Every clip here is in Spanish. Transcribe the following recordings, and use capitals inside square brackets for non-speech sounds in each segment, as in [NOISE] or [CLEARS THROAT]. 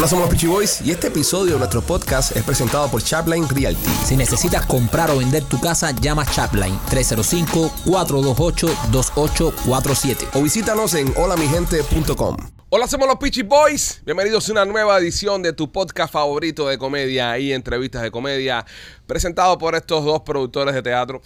Hola, somos los Peachy Boys y este episodio de nuestro podcast es presentado por Chapline Realty. Si necesitas comprar o vender tu casa, llama Chapline 305-428-2847. O visítanos en holamigente.com. Hola, somos los Peachy Boys. Bienvenidos a una nueva edición de tu podcast favorito de comedia y entrevistas de comedia, presentado por estos dos productores de teatro.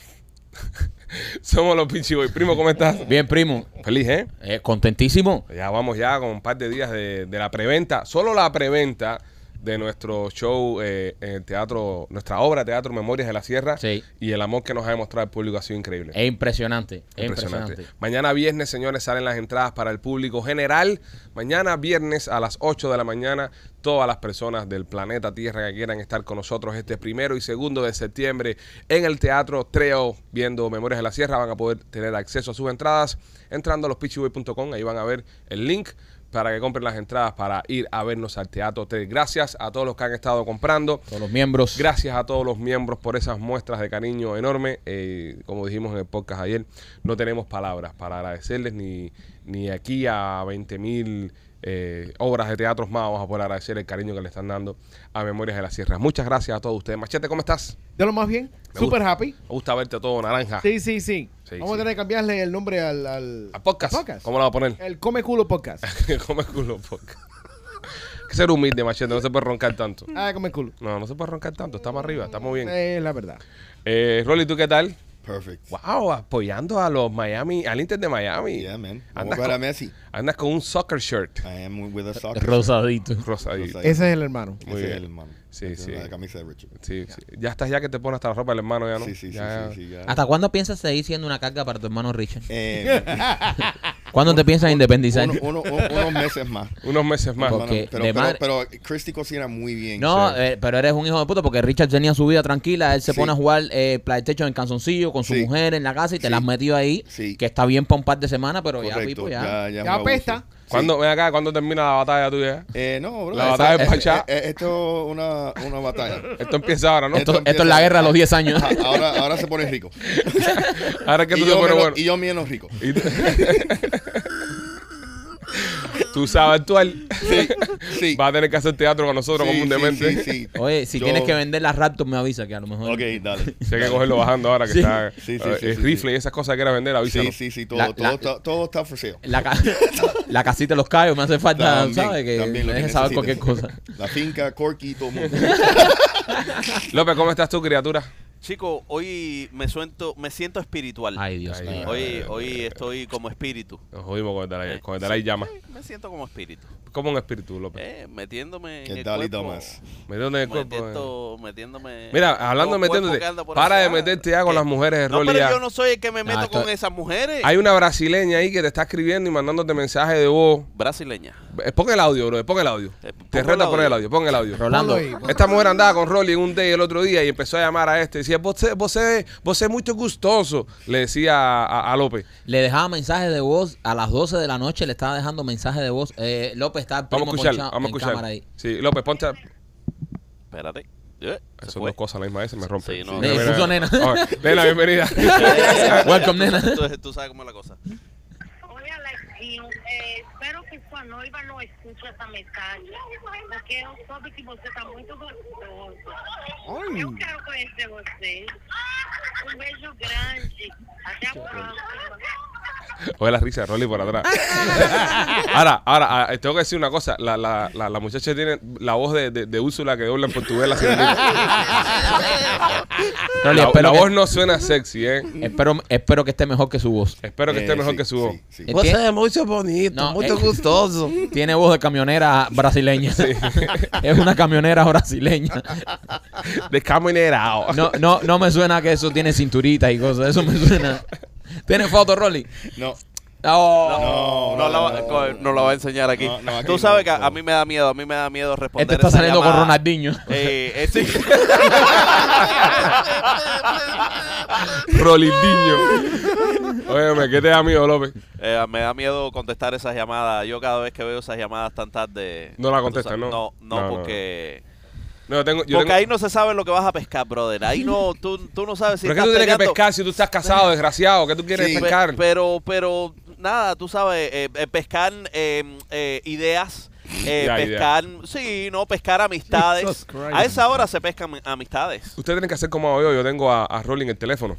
[LAUGHS] somos los Peachy Boys. Primo, ¿cómo estás? Bien, primo. Feliz, ¿eh? Eh, contentísimo. Ya vamos ya con un par de días de, de la preventa. Solo la preventa de nuestro show eh, en el teatro, nuestra obra Teatro Memorias de la Sierra. Sí. Y el amor que nos ha demostrado el público ha sido increíble. Es impresionante. Es Impresionante. impresionante. Mañana viernes, señores, salen las entradas para el público general. Mañana viernes a las 8 de la mañana, todas las personas del planeta Tierra que quieran estar con nosotros este primero y segundo de septiembre en el Teatro Treo, viendo Memorias de la Sierra, van a poder tener acceso a sus entradas entrando a lospitchyboy.com. Ahí van a ver el link para que compren las entradas para ir a vernos al Teatro Treo. Gracias a todos los que han estado comprando. Todos los miembros. Gracias a todos los miembros por esas muestras de cariño enorme. Eh, como dijimos en el podcast ayer, no tenemos palabras para agradecerles ni, ni aquí a 20 mil eh, obras de teatros más vamos a poder agradecer el cariño que le están dando a Memorias de la Sierra. Muchas gracias a todos ustedes. Machete, ¿cómo estás? De lo más bien. Gusta. happy. Me gusta verte todo naranja. Sí, sí, sí. Sí, Vamos sí. a tener que cambiarle el nombre al, al, ¿A podcast? podcast. ¿Cómo lo vamos a poner? El Come Culo Podcast. [LAUGHS] Come culo podcast. Hay que ser humilde, Machete. No se puede roncar tanto. ah, Come Culo. No, no se puede roncar tanto. Estamos arriba, estamos bien. Es la verdad. Eh, Rolly, ¿tú qué tal? Perfect. Wow, apoyando a los Miami, al Inter de Miami. Yeah, man. Andas Vamos a ver a con, Messi. Andas con un soccer shirt. I am with a soccer. Rosadito. Rosadito. Rosadito. Sí, Ese es el hermano. Muy Ese bien. es el hermano. Sí, Esa sí. es La camisa de Richard. sí, Ya estás ya que te pones hasta la ropa del hermano, ya no. Sí, sí, sí, Ya- sí, sí, ya. ¿Hasta cuándo piensas seguir siendo una carga para tu hermano Richard? Eh, [LAUGHS] ¿Cuándo te piensas independizar? uno- uno- uno- unos meses más. Unos meses más. Porque- pero, de pero, madre- pero Christy cocina muy bien. No, Sí. eh, pero eres un hijo de puta porque Richard tenía su vida tranquila. Él se Sí. pone a jugar eh, PlayStation en calzoncillo con su Sí. mujer en la casa y te Sí. la has metido ahí. Sí. Que está bien para un par de semanas, pero ya. Pipo, ya. Ya, ya, Ya. Apesta. Sí. ¿Cuándo, ven acá, ¿cuándo termina la batalla tuya? Eh, no, bro. La esa- batalla de es- Pachá. es- es- Esto es una, una batalla. Esto empieza ahora, ¿no? Esto, Esto esto es la guerra a los 10 años. Ajá, ahora, ahora se pone rico. [LAUGHS] Ahora que y, tú te yo pones bueno. y yo menos rico. [LAUGHS] Tú sabes actuar. Sí, sí. Vas a tener que hacer teatro con nosotros Sí, comúnmente. Sí, sí, sí. Oye, si Yo- tienes que vender las Raptors, me avisa que a lo mejor. Ok, dale. [LAUGHS] Si hay que cogerlo bajando ahora que Sí. está Sí, sí, eh, sí, el sí, rifle sí. y esas cosas que quieras vender, Sí, avísanos. sí, sí. Todo, La- todo, la- está, todo está for sale. La, ca- [LAUGHS] la casita de los callos me hace falta, También, ¿sabes? Que también lo me que dejes saber cualquier cosa. La finca, Corky, todo el mundo. [LAUGHS] López, ¿cómo estás tú, criatura? Chico, hoy me siento, me siento espiritual. Ay, Dios mío. ay. Hoy, hoy estoy como espíritu. Nos jodimos con el Eh, con el sí, Llama. sí, me siento como espíritu. Como un espíritu, López. Eh, metiéndome en el cuerpo. Damas. Metiéndote en el cuerpo. eh. metiéndome. Mira, hablando de metiéndote, para de Ah, meterte ya con ¿qué? las mujeres de No, pero ya. yo no soy el que me meto esto- con esas mujeres. Hay una brasileña ahí que te está escribiendo y mandándote mensajes de voz. Brasileña. Eh, Pon el audio, bro. Pon el audio. Eh, Te pongo reto a el poner el audio. Pon el audio. Rolando. Esta mujer andaba con Rolly en un day el otro día y empezó a llamar a este. Decía, vos, vos, vos es muy gustoso. Le decía a, a- a López. le dejaba mensajes de voz a las 12 de la noche, le estaba dejando mensajes de voz. Eh, López está el Vamos a primo escuchar, ponchado vamos a en escuchar. cámara ahí. Sí, López, ponte. Espérate. Eh, Son fue. dos cosas a la misma vez, se me rompe. Sí, no. Mira, puso mira. nena. [LAUGHS] Nena, bienvenida. [LAUGHS] Welcome, nena. Tú, tú sabes cómo es la cosa. Oye, eh, espero que sua noiva não escute essa mensagem, porque eu soube que você está muito gostoso. Ay. Eu quero conhecer você. Um beijo grande. Até a próxima. Oye la risa de Rolly por atrás. [LAUGHS] ahora, ahora, ah, tengo que decir una cosa. La, la, la, la muchacha tiene la voz de, de, de Úrsula que dobla en portugués la. [LAUGHS] Rolly, La, la que, voz no suena sexy, ¿eh? espero, espero que esté mejor que su voz. Espero que esté Eh, mejor sí, que su voz. sí, sí. Eh, tie- muy bonito, No, muy gustoso. Tiene voz de camionera brasileña. [LAUGHS] es una camionera brasileña. Descaminerado. No, no, no me suena que eso tiene cinturitas y cosas. Eso me suena. ¿Tiene foto, Rolly? No. No, No, la, va, no, co- no la va a enseñar aquí. No, no, aquí Tú sabes no, que a- no. a mí me da miedo, a mí me da miedo responder. Este está esa saliendo con. Ronaldinho. Eh, [LAUGHS] eh, sí. [LAUGHS] Rolindinho. Óyeme, ¿qué te da miedo, López? Eh, me da miedo contestar esas llamadas. Yo cada vez que veo esas llamadas tan tarde. No la contestas, ¿no? No, no, No, no. porque. No, yo tengo, yo porque tengo- ahí no se sabe lo que vas a pescar, brother. Ahí no, tú, tú no sabes si. ¿Pero qué tú tienes que pescar si tú estás casado, desgraciado? ¿Qué tú quieres Sí. Pe- pescar? Pero, pero, nada, tú sabes, eh, eh, pescar eh, eh, ideas [LAUGHS] eh, ya. pescar, sí, no, pescar amistades. A esa hora se pescan amistades. Ustedes tienen que hacer como hago yo. Yo tengo a, a Rolly en el teléfono.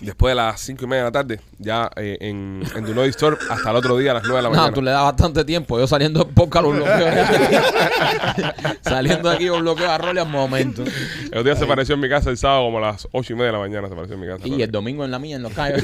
Después de las cinco y media de la tarde, ya eh, en, en Do Not Disturb hasta el otro día a las 9 de la No, mañana. tú le das bastante tiempo. Yo saliendo de podcast lo bloqueo. [LAUGHS] saliendo de aquí yo bloqueo a Rolly al momento. El otro día se apareció en mi casa el sábado como a las ocho y media de la mañana. Se apareció en mi casa. Y el domingo en la mía, en los callos.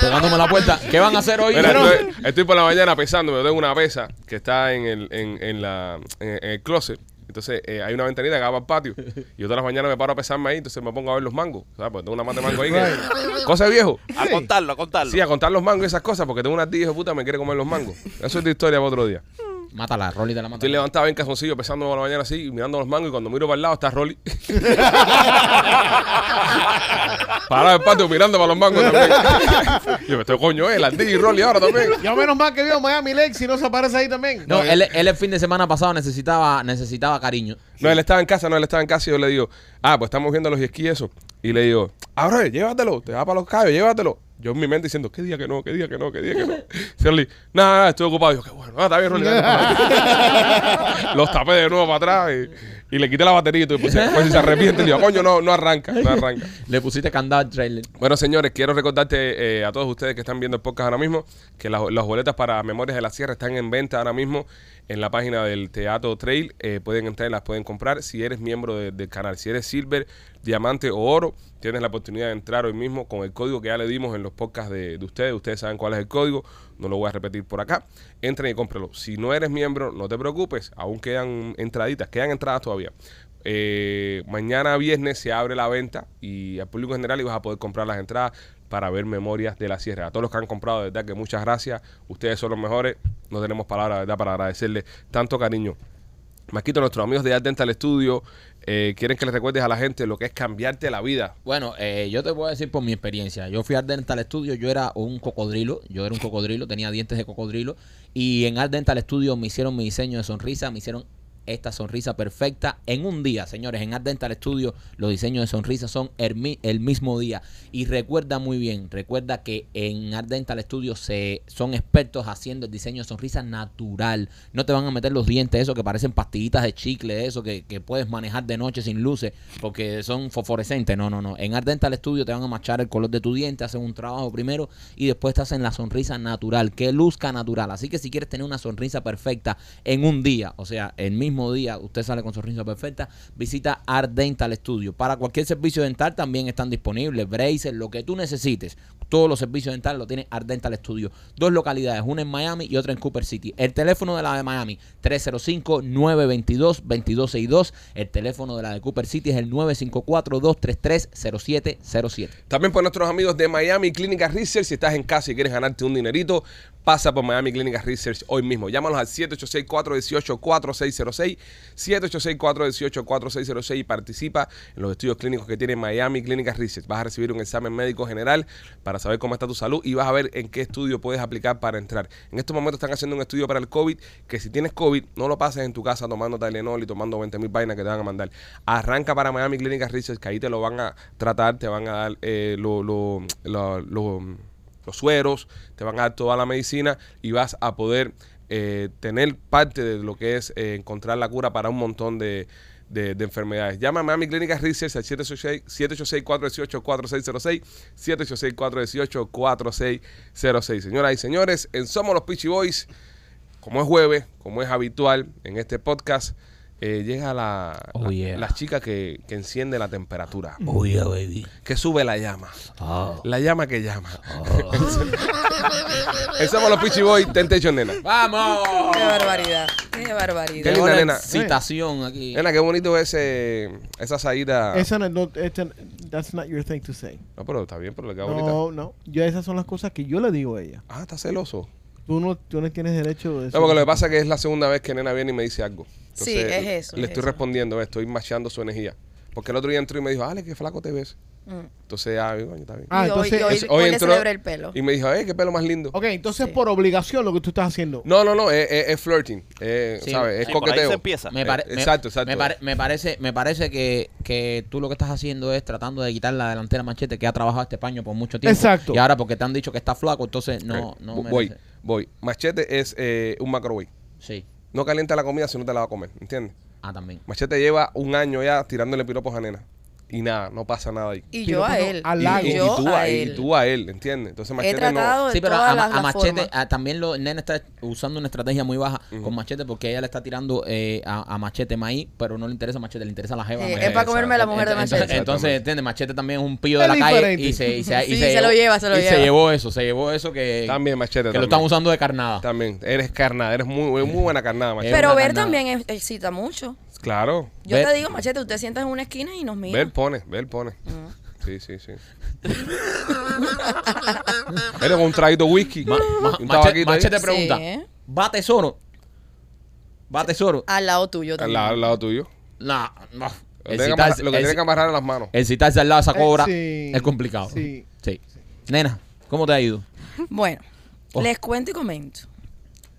Pegándome la puerta. ¿Qué van a hacer hoy? Mira, estoy, estoy por la mañana pesando, yo tengo una pesa que está en el, en, en la, en el closet. Entonces eh, hay una ventanita que va para el patio. [LAUGHS] Y yo todas las mañanas me paro a pesarme ahí, entonces me pongo a ver los mangos. ¿Sabes? Porque tengo una mata de mango ahí. Que, [LAUGHS] cosa de viejo. A contarlo, a contarlo. Sí, a contar los mangos y esas cosas, porque tengo una tía hijo de puta me quiere comer los mangos. [LAUGHS] Eso es de historia para otro día. Mátala, Rolly te la mata. Estoy levantado en calzoncillo pesando por la mañana así, mirando los mangos, y cuando miro para el lado está Rolly. [LAUGHS] Parado en el patio mirando para los mangos también. [LAUGHS] yo me estoy coño, eh, la tía y Rolly ahora también. Ya menos mal que vio Miami Lake si no se aparece ahí también. No, él, él el fin de semana pasado necesitaba, necesitaba cariño. No, él estaba en casa, no, él estaba en casa y yo le digo, ah, pues estamos viendo los esquí y eso. Y le digo, ahora llévatelo, te va para los callos, llévatelo. Yo en mi mente diciendo, ¿qué día que no? ¿Qué día que no? ¿Qué día que no? [LAUGHS] Shirley, nada, nada, estoy ocupado. Yo, qué bueno, ah, está bien, Rolly. dale, [LAUGHS] dale". Los tapé de nuevo para atrás y, y le quité la batería y todo. Pues, pues si se arrepiente, le digo, coño, no, no arranca, no arranca. Le pusiste candado al trailer. Bueno, señores, quiero recordarte eh, a todos ustedes que están viendo el podcast ahora mismo que las, las boletas para Memorias de la Sierra están en venta ahora mismo en la página del Teatro Trail. Eh, pueden entrar y las pueden comprar si eres miembro de- del canal. Si eres Silver, Diamante o Oro, tienes la oportunidad de entrar hoy mismo con el código que ya le dimos en los podcasts de, de ustedes. Ustedes saben cuál es el código, no lo voy a repetir por acá. Entren y cómprelo. Si no eres miembro, no te preocupes, aún quedan entraditas, quedan entradas todavía. Eh, mañana viernes se abre la venta y al público general y vas a poder comprar las entradas para ver Memorias de la Sierra. A todos los que han comprado, de verdad que muchas gracias. Ustedes son los mejores. No tenemos palabras, verdad, para agradecerles tanto cariño. Maquito, nuestros amigos de Art Dental Studio eh, quieren que les recuerdes a la gente lo que es cambiarte la vida. Bueno, eh, yo te voy a decir por mi experiencia. Yo fui al Dental Studio, yo era un cocodrilo, yo era un cocodrilo, tenía dientes de cocodrilo. Y en Art Dental Studio me hicieron mi diseño de sonrisa, me hicieron esta sonrisa perfecta en un día, señores. En Art Dental Studio los diseños de sonrisa son el, el mismo día. Y recuerda muy bien, recuerda que en Art Dental Studio se, son expertos haciendo el diseño de sonrisa natural. No te van a meter los dientes, eso que parecen pastillitas de chicle, eso que, que puedes manejar de noche sin luces, porque son fosforescentes. No, no, no. En Art Dental Studio te van a machar el color de tu diente, hacen un trabajo primero y después te hacen la sonrisa natural, que luzca natural. Así que si quieres tener una sonrisa perfecta en un día, o sea, el mismo día usted sale con sonrisa perfecta, visita Art Dental Studio. Para cualquier servicio dental también están disponibles, braces, lo que tú necesites. Todos los servicios dentales lo tiene Art Dental Studio. Dos localidades, una en Miami y otra en Cooper City. El teléfono de la de Miami, 305-922-2262. El teléfono de la de Cooper City es el 954-233-0707. También por nuestros amigos de Miami Clínica Research. Si estás en casa y quieres ganarte un dinerito, pasa por Miami Clínica Research hoy mismo. Llámanos al 786-418-4606. 786-418-4606 y participa en los estudios clínicos que tiene Miami Clínica Research. Vas a recibir un examen médico general para saber cómo está tu salud y vas a ver en qué estudio puedes aplicar para entrar. En estos momentos están haciendo un estudio para el COVID que si tienes COVID no lo pases en tu casa tomando Tylenol y tomando 20 mil vainas que te van a mandar. Arranca para Miami Clínica Research que ahí te lo van a tratar, te van a dar eh, lo- lo- lo- los sueros, te van a dar toda la medicina y vas a poder eh, tener parte de lo que es eh, encontrar la cura para un montón de, de- de enfermedades. Llama a Miami Clínica Research al 786 786-418-4606, 786-418-4606. Señoras y señores, en Somos los Peachy Boys, como es jueves, como es habitual en este podcast, eh, llega la, Oh, la, yeah. la chica que, que enciende la temperatura, Oh, yeah, baby. que sube la llama. Oh. La llama que llama. En Somos los Peachy Boys, Temptation Nena. ¡Vamos! Qué barbaridad. Qué barbaridad. Qué linda, nena. excitación aquí. Nena, qué bonito ese, esa salida. Esa no, no, esta- that's not your thing to say. No, pero está bien, pero le queda bonita. No, no. Yo esas son las cosas que yo le digo a ella. Ah, está celoso. Tú no, tú no tienes derecho de No, porque lo que pasa es que es la segunda vez que Nena viene y me dice algo. Sí, es eso, Le es estoy eso. respondiendo, estoy machando su energía. Porque el otro día entró y me dijo, Ale, qué flaco te ves. Mm. Entonces, ah, coño, está bien. Ah, y hoy, y hoy, entró el pelo. Y me dijo, eh, qué pelo más lindo. Ok, entonces Sí. por obligación lo que tú estás haciendo. No, no, no, es, es- es flirting. Es, Sí. ¿sabes? Es Sí, por ahí coqueteo. se empieza. Me pare- Eh, me- exacto, exacto. Me, pare- me parece, me parece que, que tú lo que estás haciendo es tratando de quitar la delantera machete que ha trabajado este paño por mucho tiempo. Exacto. Y ahora porque te han dicho que está flaco, entonces no, Eh, no merece. Voy. Machete es eh, un microwave. Sí. No calienta la comida si no te la va a comer, ¿entiendes? Ah, también. Machete lleva un año ya tirándole piropos a nena. Y nada, no pasa nada ahí. Y Pero yo a él. al Y, y- y yo tú a a, y él. tú a él, ¿entiendes? Entonces He Machete tratado no... de Sí, pero todas a, las, a las Machete ah, también lo, el nene está usando una estrategia muy baja con Machete porque ella le está tirando eh, a, a Machete maíz, pero no le interesa Machete, le interesa la jeva. Sí, es para comerme a la mujer de Machete. Entonces, ¿entiendes? Machete también es un pillo de la calle y se, y se, [LAUGHS] Sí, se lo lleva, se lo y lleva. llevó eso, se llevó eso que, También Machete que lo están usando de carnada. También. Eres carnada, eres muy, muy buena carnada, Machete. Pero ver también es- excita mucho. Claro. Yo te digo, machete, usted sienta en una esquina y nos mira. Ver pone, ver pone. Sí, sí, sí. [LAUGHS] Eres un traguito de whisky. Ma- ma- un machete. Machete Sí. pregunta, ¿va tesoro? ¿Va tesoro? Al lado tuyo Al lado, al lado tuyo. No, no. Lo que tiene que citarse- amarrar- lo que el tiene ci- que amarrar en las manos. el citarse al lado de esa Eh, cobra sí. es complicado. Sí. Sí. Nena, ¿cómo te ha ido? [LAUGHS] Bueno, Oh. les cuento y comento.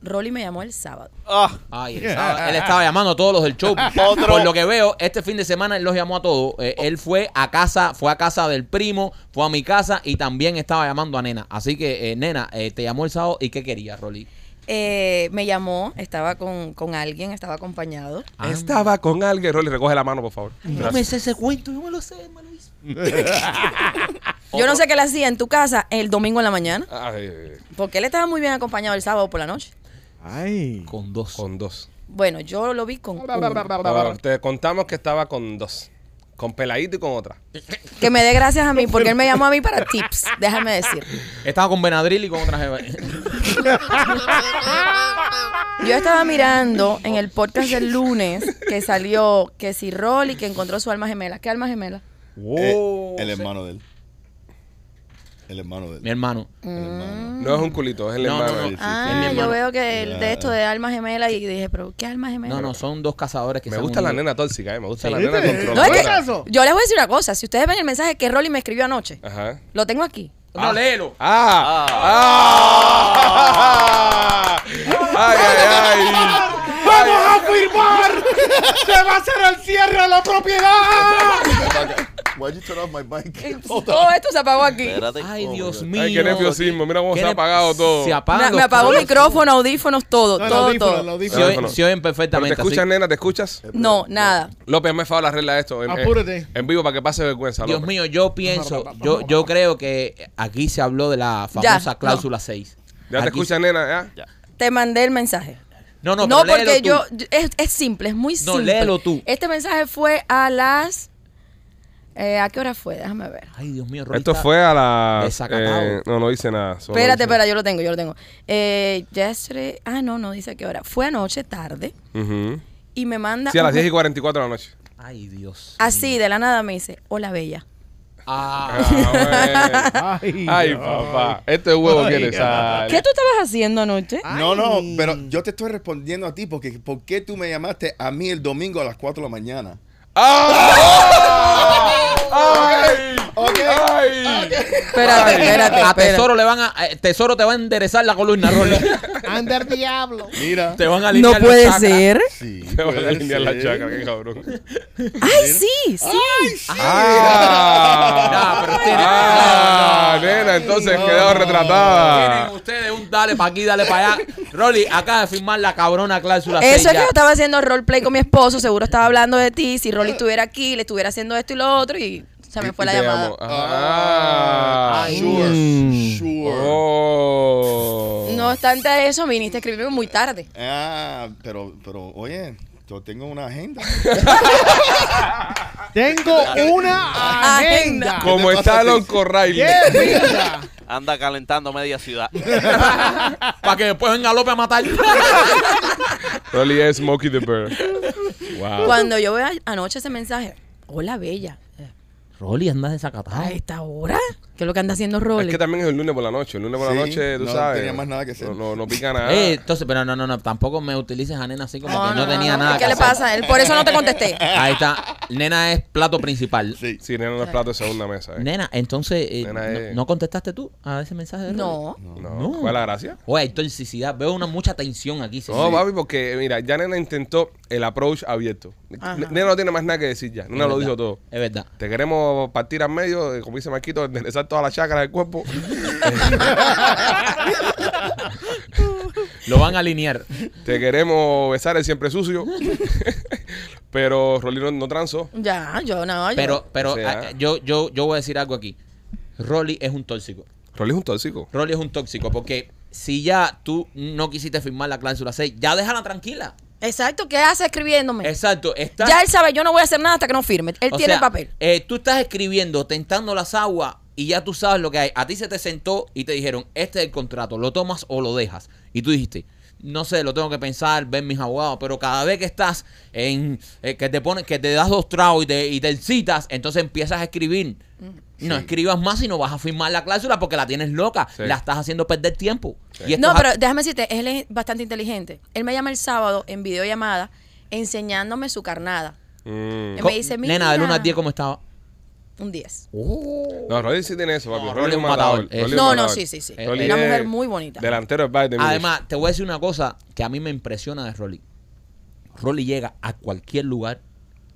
Rolly me llamó el sábado. Ah, Ay, él, estaba, él estaba llamando a todos los del show. [LAUGHS] Otro. Por lo que veo, este fin de semana él los llamó a todos. Eh, él fue a casa, fue a casa del primo, fue a mi casa y también estaba llamando a Nena. Así que, eh, Nena, eh, te llamó el sábado y ¿qué querías, Rolly? Eh, me llamó, estaba con, con alguien, estaba acompañado. Ah, Estaba con alguien. Rolly, recoge la mano, por favor. No me sé ese cuento, yo me lo sé, me lo hizo. [LAUGHS] Yo no sé qué le hacía en tu casa el domingo en la mañana, Ay, ay, ay. porque él estaba muy bien acompañado el sábado por la noche. Ay. Con dos. Con dos. Bueno, yo lo vi con uno. Te contamos que estaba con dos. Con peladito y con otra. Que me dé gracias a mí, porque él me llamó a mí para tips, déjame decir. Estaba con Benadryl y con otra jeva. Yo estaba mirando en el podcast del lunes que salió que si Rolly que encontró su alma gemela. ¿Qué alma gemela? Eh, el hermano de él. El hermano de él. Mi hermano. Mm. No es un culito, es el No, no, hermano. no. de él. Ah, yo hermano. veo que el- de esto de alma gemela y dije, pero ¿qué alma gemela? No, no, son dos cazadores que Me se han gusta la unido. nena tóxica, eh. Me gusta Sí. la nena ¿Viste? No, es controladora. yo les voy a decir una cosa. Si ustedes ven el mensaje que Rolly me escribió anoche, Ajá. lo tengo aquí. No, léelo. ¡Ah! ¡Ah! ¡Ay, ay, ay! ¡Vamos a firmar! ¡Se va a hacer el cierre de la propiedad! Why'd you turn off my mic? [LAUGHS] Todo esto se apagó aquí. espérate. Ay, Oh, Dios mío. Ay, qué nerviosismo. Mira cómo ¿Qué se ha apagado todo. Se apagan Me, me apagó micrófono, audífonos, todo, No, todo, audífono, todo. el Se, audífono. oyen- se oyen ¿Pero te perfectamente. así. escuchas, nena? ¿Te escuchas? No, nada. López, hazme favor arregla esto. En, en- Apúrate. En vivo para que pase vergüenza, Dios López. mío, yo pienso, yo, yo creo que aquí se habló de la famosa Ya, cláusula 6. ¿Ya te escuchas, nena? ¿Ya? Ya. Te mandé el mensaje. No, no, No, porque tú. yo, es, es simple, es muy No, simple. léelo tú. Este mensaje fue a las eh, ¿A qué hora fue? Déjame ver. Ay, Dios mío, Rolly Esto está- fue a las... desacatado. eh, no, no dice nada. solo Espérate, dice- espera, yo lo tengo, yo lo tengo. Eh, yesterday, ah, no, no dice a qué hora. Fue anoche tarde Ujú. y me manda. Sí, a las un- 10 y 44 de la noche. Ay, Dios. Así, de la nada me dice, hola bella. Ah, [LAUGHS] Ah, Ay, bueno. Ay, Dios. papá. Este huevo Ay, quiere sal. ¿Qué tú estabas haciendo anoche? No, no, pero yo te estoy respondiendo a ti porque ¿por qué tú me llamaste a mí el domingo a las 4 de la mañana? ¡Ah! ¡Ay! Ok. ¡Ay! Espérate, espérate. a. Tesoro le van a. eh, Tesoro te va a enderezar la columna, Rolly. Under diablo. Mira. te van a No alinear los puede chakras. ser. Sí, Te van a puede alinear la chacra, qué cabrón. Ay, sí, sí. ¡Ah! No, pero tiene- ¡Ah! Nena, entonces No. quedó Tienen retratada. ustedes un dale para aquí, dale para allá. Rolly, acaba de firmar la cabrona cláusula Eso 6 es que yo estaba haciendo roleplay con mi esposo, seguro estaba hablando de ti. Si Rolly estuviera aquí, le estuviera haciendo esto y lo otro y se me fue la llamada. amo. Ah. Ay, Sure, Mm. sure. Oh. No obstante eso, viniste a escribirme muy tarde. Ah, pero, pero, oye, yo tengo una agenda. [LAUGHS] Tengo una agenda. Como ¿Qué te está? Lonco Riley. ¡Qué vida! Anda calentando media ciudad. [LAUGHS] Para que después venga López a matar. [LAUGHS] Rolly es Smokey the Bear. Wow. Cuando yo veo anoche ese mensaje, hola bella. Rolly, anda desacatado. A esta hora, ¿qué es lo que anda haciendo Es Rolly? que también es el lunes por la noche. El lunes por la Sí, noche, tú no sabes. tenía más nada que hacer. No, no, no pica nada. Eh, entonces, pero no, no, no, tampoco me utilices a nena así como que no, tenía nada ¿Qué que le hacer. pasa a él? Por eso no te contesté. [LAUGHS] Ahí está. Nena es plato principal. Sí. Sí, nena no es plato de segunda mesa. eh. Nena, entonces, eh, Nena no, es- no contestaste tú a ese mensaje de Rolly? No. No. No. ¿Cuál es la gracia? Oye, hay toxicidad. Veo una mucha tensión aquí. No, sí. papi, porque mira, ya nena intentó el approach abierto. Ajá. Nena no tiene más nada que decir ya. Nena Es lo verdad, dijo todo. Es verdad. Te queremos partir al medio, eh, como dice Marquito, enderezar todas las chakras del cuerpo. Lo van a alinear. Te queremos besar el siempre sucio. pero Rolly no, no transó. Ya, yo no. Yo, Pero, pero O sea- ah, yo, yo, yo voy a decir algo aquí. Rolly es un tóxico. Rolly es un tóxico. Rolly es un tóxico porque si ya tú no quisiste firmar la cláusula 6, ya déjala tranquila. Exacto, ¿qué hace escribiéndome? Exacto. Está, Ya él sabe, yo no voy a hacer nada hasta que no firme. Él o tiene sea, el papel. eh, tú estás escribiendo, tentando las aguas y ya tú sabes lo que hay. A ti se te sentó y te dijeron, este es el contrato, lo tomas o lo dejas. Y tú dijiste, no sé, lo tengo que pensar, ver mis abogados, pero cada vez que estás en, eh, que te pones, que te das dos tragos y te, y te citas, entonces empiezas a escribir. No escribas más y no vas a firmar la cláusula porque la tienes loca. Sí. La estás haciendo perder tiempo. Y No, pero déjame decirte, él es bastante inteligente. Él me llama el sábado en videollamada enseñándome su carnada. Mm. Él me dice, mira. Nena, del 1 al 10, ¿cómo estaba? Un 10. No, Rolly sí tiene eso, papi. No, Rolly, es un matador. es No, no, matador. sí, sí, sí. Rolly Una mujer muy bonita. Delantero del Bayern de. Además, te voy a decir una cosa que a mí me impresiona de Rolly. Rolly llega a cualquier lugar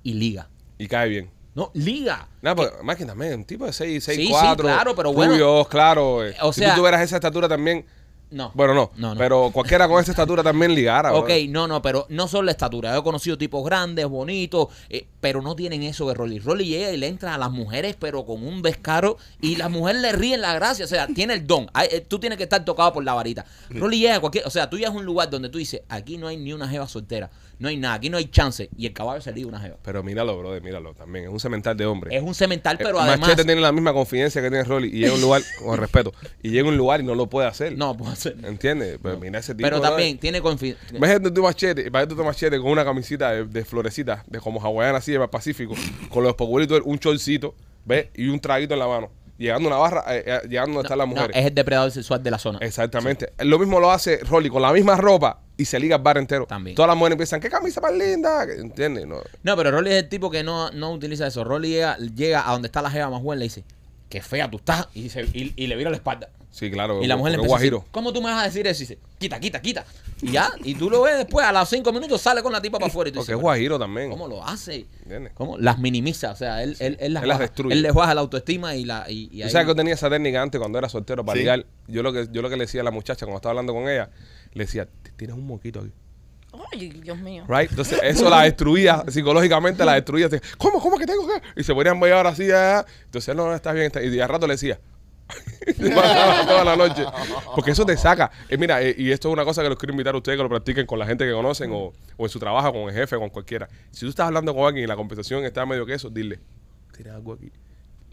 y liga. Y cae bien. No, liga. No, pues, más que también, un tipo de 6, 6, Sí, sí, 4. claro, pero bueno. Rubios, claro. eh. O si sea- tú tuvieras esa estatura también. No. Bueno, no, No, no. Pero cualquiera con esa estatura también ligara. [LAUGHS] Ok, bro. no, no, pero no solo la estatura. Yo he conocido tipos grandes, bonitos, eh, pero no tienen eso de Rolly. Rolly llega y le entra a las mujeres, pero con un descaro, y las mujeres le ríen la gracia. O sea, tiene el don. Eh, tú tienes que estar tocado por la varita. Rolly llega a cualquier. O sea, tú llegas a un lugar donde tú dices, aquí no hay ni una jeva soltera, no hay nada, aquí no hay chance, y el caballo se liga una jeva. Pero míralo, brother, míralo también. Es un cemental de hombres. Es un cemental, pero Eh, además. Machete tiene la misma confidencia que tiene Rolly y llega a un lugar, [LAUGHS] con respeto, y llega a un lugar y no lo puede hacer. No, puedo hacer. ¿Entiendes? Pero mira ese tipo. Pero brother. también tiene confianza. Imagínate tu machete, imagínate tu machete con una camisita de, de florecitas, de como hawaiana así, de Pacífico, con los populitos, un chorcito, ¿ves? Y un traguito en la mano. Llegando a una barra, eh, eh, llegando donde están las mujeres. es el depredador sexual de la zona. Exactamente. Lo mismo lo hace Rolly con la misma ropa y se liga el bar entero. También. Todas las mujeres empiezan, ¿qué camisa más linda? ¿Entiendes? No. No, pero Rolly es el tipo que no, no utiliza eso. Rolly llega, llega a donde está la jeva más buena y le dice, qué fea tú estás, y, se- y- y le vira la espalda. Sí, claro. Y la mujer le porque empieza a decir, guajiro. ¿cómo tú me vas a decir eso? Y dice, quita, quita, quita. Y ya, y tú lo ves después, a los cinco minutos sale con la tipa para afuera y tú Porque dices, es guajiro también. ¿cómo lo hace? ¿Entiendes? ¿Cómo? Las minimiza, o sea, él, él, él las, Él las baja. destruye. Él les baja la autoestima y la... Y, y Tú ahí- sabes que yo tenía esa técnica antes cuando era soltero para Sí. ligar. Yo lo, que, yo lo que le decía a la muchacha cuando estaba hablando con ella, le decía, tienes un moquito aquí. Ay, Dios mío. Right? Entonces, [LAUGHS] eso la destruía, psicológicamente la destruía. Así, ¿Cómo? ¿Cómo que tengo que? Y se ponían a llevar así, ah, Entonces, no, no, está bien. está- Y al rato le decía, [LAUGHS] toda la noche. Porque eso te saca. Eh, mira, eh, y esto es una cosa que los quiero invitar a ustedes que lo practiquen con la gente que conocen o, o en su trabajo, con el jefe, con cualquiera. Si tú estás hablando con alguien y la conversación está medio que eso, dile, tienes algo aquí.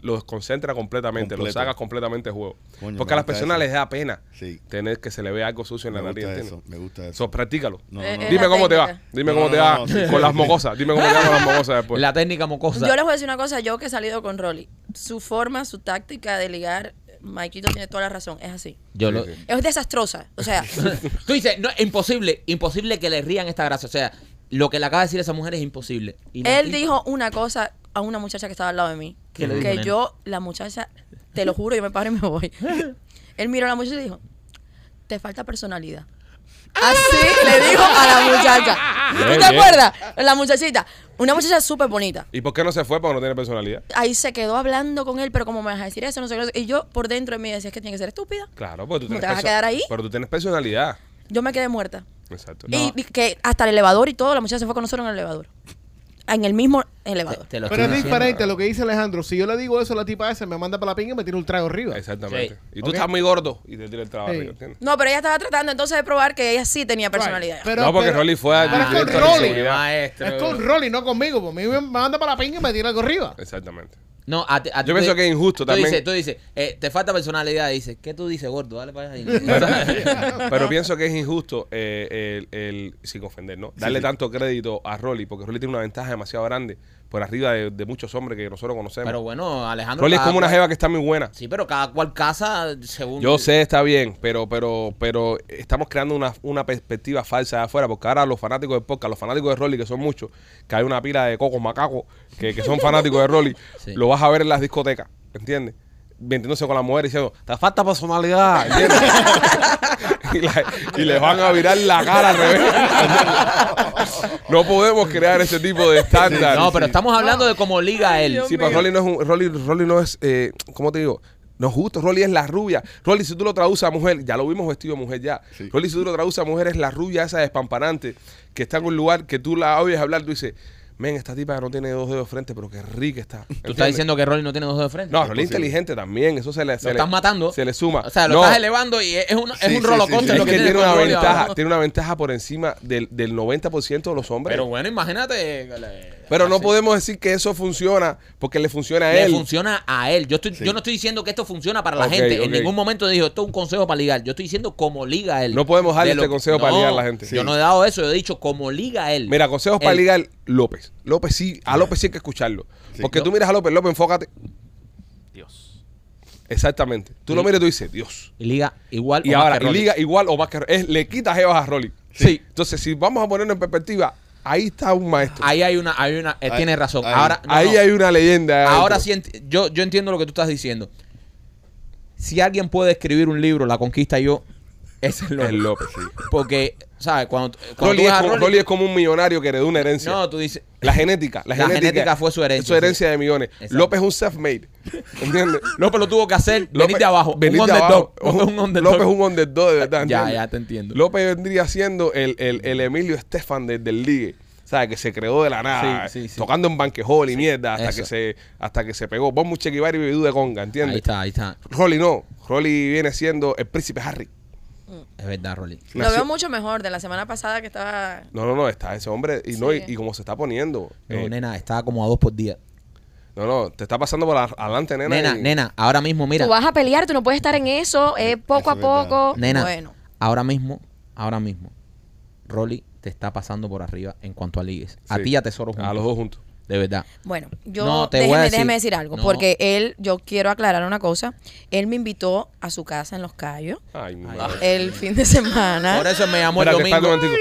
Lo desconcentra completamente, lo Completo. sacas completamente de juego. Coño, Porque a las personas eso. les da pena Sí. tener que se le vea algo sucio en Me la nariz. eso, me gusta eso. So, practícalo. No, Eh, no, Dime cómo te va. Dime No, cómo no, te va sí, con sí. las mocosas. Dime cómo te va con las mocosas después. La técnica mocosa. Yo les voy a decir una cosa, yo que he salido con Rolly, su forma, su táctica de ligar, Maikito tiene toda la razón, es así. Yo lo- Es desastrosa. O sea, [LAUGHS] Tú dices, no, imposible, imposible que le rían esta gracia. O sea, lo que le acaba de decir esa mujer es imposible. Y él dijo una cosa a una muchacha que estaba al lado de mí. ¿Qué le dijo, que nena? yo, la muchacha, te lo juro, yo me paro y me voy. [LAUGHS] Él miró a la muchacha y dijo, te falta personalidad. Así le dijo a la muchacha. ¿Tú te bien. acuerdas? La muchachita. Una muchacha súper bonita. ¿Y por qué no se fue? Porque no tiene personalidad. Ahí se quedó hablando con él, pero como me vas a decir eso, no sé qué. Y yo por dentro de mí decía, es que tiene que ser estúpida. Claro, porque tú ¿No tienes te vas a quedar ahí? Pero tú tienes personalidad. Yo me quedé muerta. Exacto. Y y que hasta el elevador y todo, la muchacha se fue con nosotros en el elevador. En el mismo Te, elevador. te lo Pero es diciendo. diferente lo que dice Alejandro. Si yo le digo eso a la tipa esa, me manda para la pinga y me tira un trago arriba. Exactamente. Y tú estás muy gordo y te tira el trabajo. Sí. ¿entiendes? No, pero ella estaba tratando entonces de probar que ella sí tenía personalidad. Right. Pero- no, porque pero- Rolly fue al pero es con Rolly. Maestro. Es con Rolly, no conmigo. Por mí me manda para la pinga y me tira algo arriba. Exactamente. No, a a ti Yo pienso que es injusto tú también. Dices, tú dices, eh, te falta personalidad. Dices, ¿qué tú dices, gordo? Dale para allá. [LAUGHS] Pero pienso que es injusto eh, el, el- sin ofender, ¿no? Darle sí. tanto crédito a Rolly, porque Rolly tiene una ventaja demasiado grande por arriba de, de muchos hombres que nosotros conocemos. Pero bueno, Alejandro. Rolly es como una cual- jeva que está muy buena. Sí, pero cada cual casa según. Yo sé, está bien, pero, pero, pero estamos creando una, una perspectiva falsa de afuera, porque ahora los fanáticos de podcast, los fanáticos de Rolly, que son muchos, que hay una pila de cocos macacos que, que son fanáticos de Rolly, [LAUGHS] Sí. lo vas a ver en las discotecas, ¿entiendes? Metiéndose con la mujer diciendo, te falta personalidad. [LAUGHS] y, la- y les van a virar la cara al revés. [LAUGHS] no podemos crear ese tipo de estándar. No, pero estamos hablando de cómo liga él. Dios Sí, pero mío. Rolly no es un, Rolly, Rolly no es, eh, ¿cómo te digo? No es justo, Rolly es la rubia. Rolly, si tú lo traduces a mujer, ya lo vimos vestido de mujer ya. Sí. Rolly, si tú lo traduces a mujer, es la rubia esa despamparante que está en un lugar que tú la oyes hablar, tú dices, men, esta tipa no tiene dos dedos de frente, pero qué rica está. [LAUGHS] Tú estás diciendo que Rolly no tiene dos dedos de frente. No, Rolly es inteligente también, eso se le, se lo le- estás matando. Se le suma. O sea, lo No, estás elevando y es, un, es Sí, un sí, sí. lo es que que tiene una Rolly ventaja, abajo. tiene una ventaja por encima del, del 90% de los hombres. Pero bueno, imagínate. que le- Pero no podemos decir que eso funciona porque le funciona a Le él. funciona a él. Yo, estoy, yo no estoy diciendo que esto funciona para la gente. En ningún momento dijo esto es un consejo para ligar. Yo estoy diciendo como liga él. No podemos darle este que- consejo para ligar a la gente. Yo no he dado eso. Yo he dicho como liga él. Mira, consejos para ligar López. López sí, a López sí hay que escucharlo. Sí. porque No. tú miras a López, López, enfócate. Dios. Exactamente. Tú lo miras y tú dices, Dios. Y liga igual. Y o más ahora, que y Rolly. liga igual o más que es, le quitas jevas a Rolly. Sí. Entonces, si vamos a ponerlo en perspectiva, ahí está un maestro. Ahí hay una. Hay una él Ahí- tiene razón. ahí- ahora, no, ahí no. hay una leyenda. Ahora adentro. sí, enti- yo, yo entiendo lo que tú estás diciendo. Si alguien puede escribir un libro, La Conquista y yo, es López. Es López, sí. Porque, ¿sabes? Cuando, cuando Rolly tú es, como, Rolly- Rolly es como un millonario que heredó una herencia. No, tú dices. La genética. La, La genética fue su herencia, Su herencia de millones. Exacto. López es un self-made. ¿Entiendes? [LAUGHS] López lo tuvo que hacer. venir de abajo. venir un de underdog. abajo. [LAUGHS] Un underdog. López es un underdog, de verdad. Ya, ya te entiendo. López vendría siendo el, el, el Emilio Estefan de- del ligue. ¿Sabes? Que se creó de la nada. Sí, sí, sí. Tocando en banquejol y mierda hasta eso. que se hasta que se pegó. Vos mucho y bebidú de conga, ¿entiendes? Ahí está, ahí está. Rolly no. Rolly viene siendo el príncipe Harry. Es verdad, Rolly. Lo veo mucho mejor de la semana pasada que estaba. No, no, no, está ese hombre. Y no, y, Sí. y como se está poniendo. No, eh, nena, estaba como a dos por día. no, no, te está pasando por adelante, nena. Nena, y- nena, ahora mismo, mira. Tú vas a pelear, tú no puedes estar en eso, eh, poco a Eso es verdad. poco. Nena, Bueno, ahora mismo, ahora mismo, Rolly te está pasando por arriba en cuanto a ligues. A Sí. ti y a Tesoro juntos. A los dos juntos. De verdad. bueno, yo No, te voy a déjeme, decir- déjeme decir algo, No. porque él, yo quiero aclarar una cosa. Él me invitó a su casa en Los Cayos Ay, Ay. madre. el fin de semana. Por eso me llamó el domingo. momentico.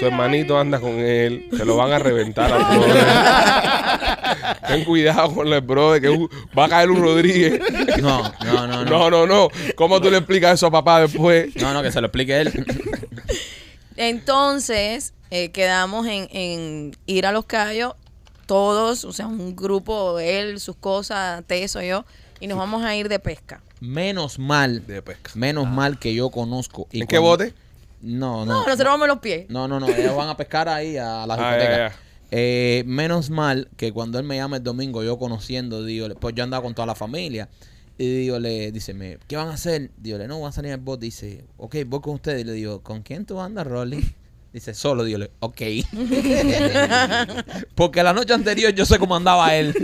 Tu hermanito anda con él, te lo van a reventar a [LAUGHS] todos. Ten cuidado con el brother, que va a caer un Rodríguez. No, no, no, no. [LAUGHS] No, no, no. ¿Cómo tú le explicas eso a papá después? No, no, que se lo explique él. Entonces, eh, quedamos en, en ir a Los Cayos, todos, o sea, un grupo, él, sus cosas, Teso, yo, y nos vamos a ir de pesca. Menos mal, De pesca. menos mal que yo conozco. y ¿En qué cuando- bote? No, No, no. nosotros vamos en los pies. No, no, no. Ellos van a pescar ahí a la Ah, discoteca. ya. Eh, menos mal que cuando él me llama el domingo, yo conociendo, digo, pues yo andaba con toda la familia. Y digo, le dice, me, ¿qué van a hacer? Digo, no, van a salir al bote. Dice, ok, voy con ustedes. Y le digo, ¿con quién tú andas, Rolly? Dice, solo, dígole, ok. [LAUGHS] Porque la noche anterior yo sé cómo andaba él.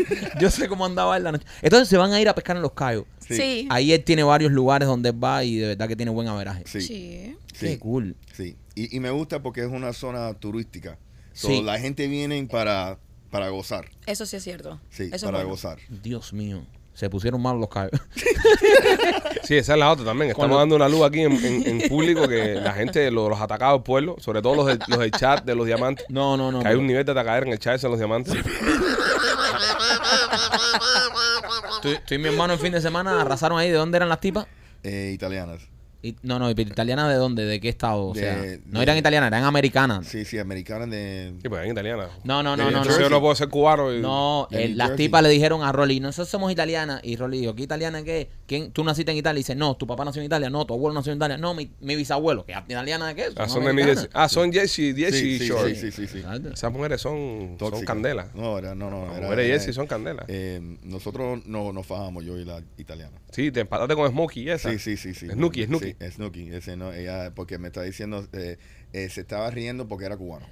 Yo sé cómo andaba él la noche. Entonces se van a ir a pescar en los Cayos. Sí. Sí. Ahí él tiene varios lugares donde él va y de verdad que tiene buen averaje. Sí. Sí. Qué cool. Sí, y, y me gusta porque es una zona turística. So, Sí. La gente viene para, para gozar. Eso sí es cierto. Sí, Eso es para bueno. gozar. Dios mío. Se pusieron malos los Cayos. [LAUGHS] Sí, esa es la otra también. Estamos dando una luz aquí en, en- en público que la gente, los, los atacados del pueblo, sobre todo los del, los del chat de los diamantes, No, no, no. que hay pero- un nivel de atacadera en el chat ese de los diamantes. Tú, tú y mi hermano el fin de semana arrasaron ahí. ¿De dónde eran las tipas? Eh, italianas. Y- no, no, pero italianas de dónde, de qué estado, o De- sea, no de- eran italianas, eran americanas. Sí, sí, americanas de... Sí, pues en italiana. No, no, no, De no, Entonces no. yo no puedo ser cubano. y- No, De eh, las tipas le dijeron a Rolly, nosotros somos italianas. Y Rolly dijo, ¿qué italiana qué? ¿Quién, ¿Tú naciste en Italia? Y dice, no, tu papá nació en Italia. No, tu abuelo nació en Italia. No, mi, mi bisabuelo. ¿Qué italiana de qué? Ah, son de New americanas. Jersey. Ah, son Jesse, Jesse Sí, sí, Shore. sí, sí, sí, sí. Esas mujeres son, son Tóxicas. candela. No, era, no, no. Las era- mujeres era- Jesse son candela. eh, nosotros no nos fajamos, yo y la italiana. Sí, te empataste con Smokey y esa. Sí, sí, sí, sí. Snooki, Snooki. Snooki. Ese no, ella, porque me está diciendo, eh, eh, se estaba riendo porque era cubano.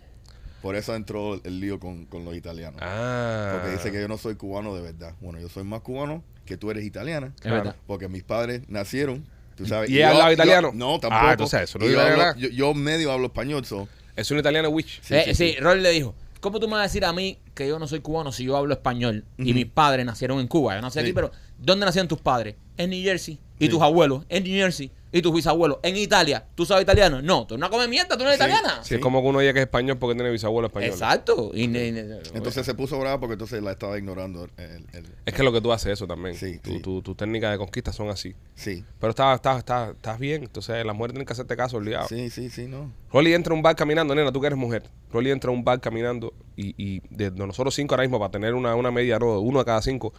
Por eso entró el, el lío con, con los italianos. Ah. Porque dice que yo no soy cubano de verdad. Bueno, yo soy más cubano que tú eres italiana. Verdad. Porque mis padres nacieron, tú sabes. ¿Y ella hablaba yo- italiano? no, tampoco. Ah, entonces eso no Y yo, hablo- yo, yo medio hablo español, so. Es un italiano witch. Sí, Eh, sí, sí, sí. Rolly le dijo, ¿cómo tú me vas a decir a mí que yo no soy cubano si yo hablo español y mis padres nacieron en Cuba? Yo nací aquí, pero ¿dónde nacieron tus padres? En New Jersey. ¿Y Sí. tus abuelos? En New Jersey. ¿Y tus bisabuelos? En Italia. ¿Tú sabes italiano? No, tú no comes mierda, tú no eres Sí. italiana. Sí, es como que uno diga que es español porque tiene bisabuelo español. Exacto. Y ne- ne- Entonces se puso brava porque entonces la estaba ignorando. el- el- Es que lo que tú haces eso también. Sí, Tu- sí. tu- Tus técnicas de conquista son así. sí, Pero estás estás estás estás bien. Entonces las mujeres tienen que hacerte caso obligado. sí, sí, sí, no. Rolly entra a un bar caminando, nena, tú que eres mujer. Rolly entra a un bar caminando y, y de nosotros cinco ahora mismo, para tener una, una media, no, uno a cada cinco,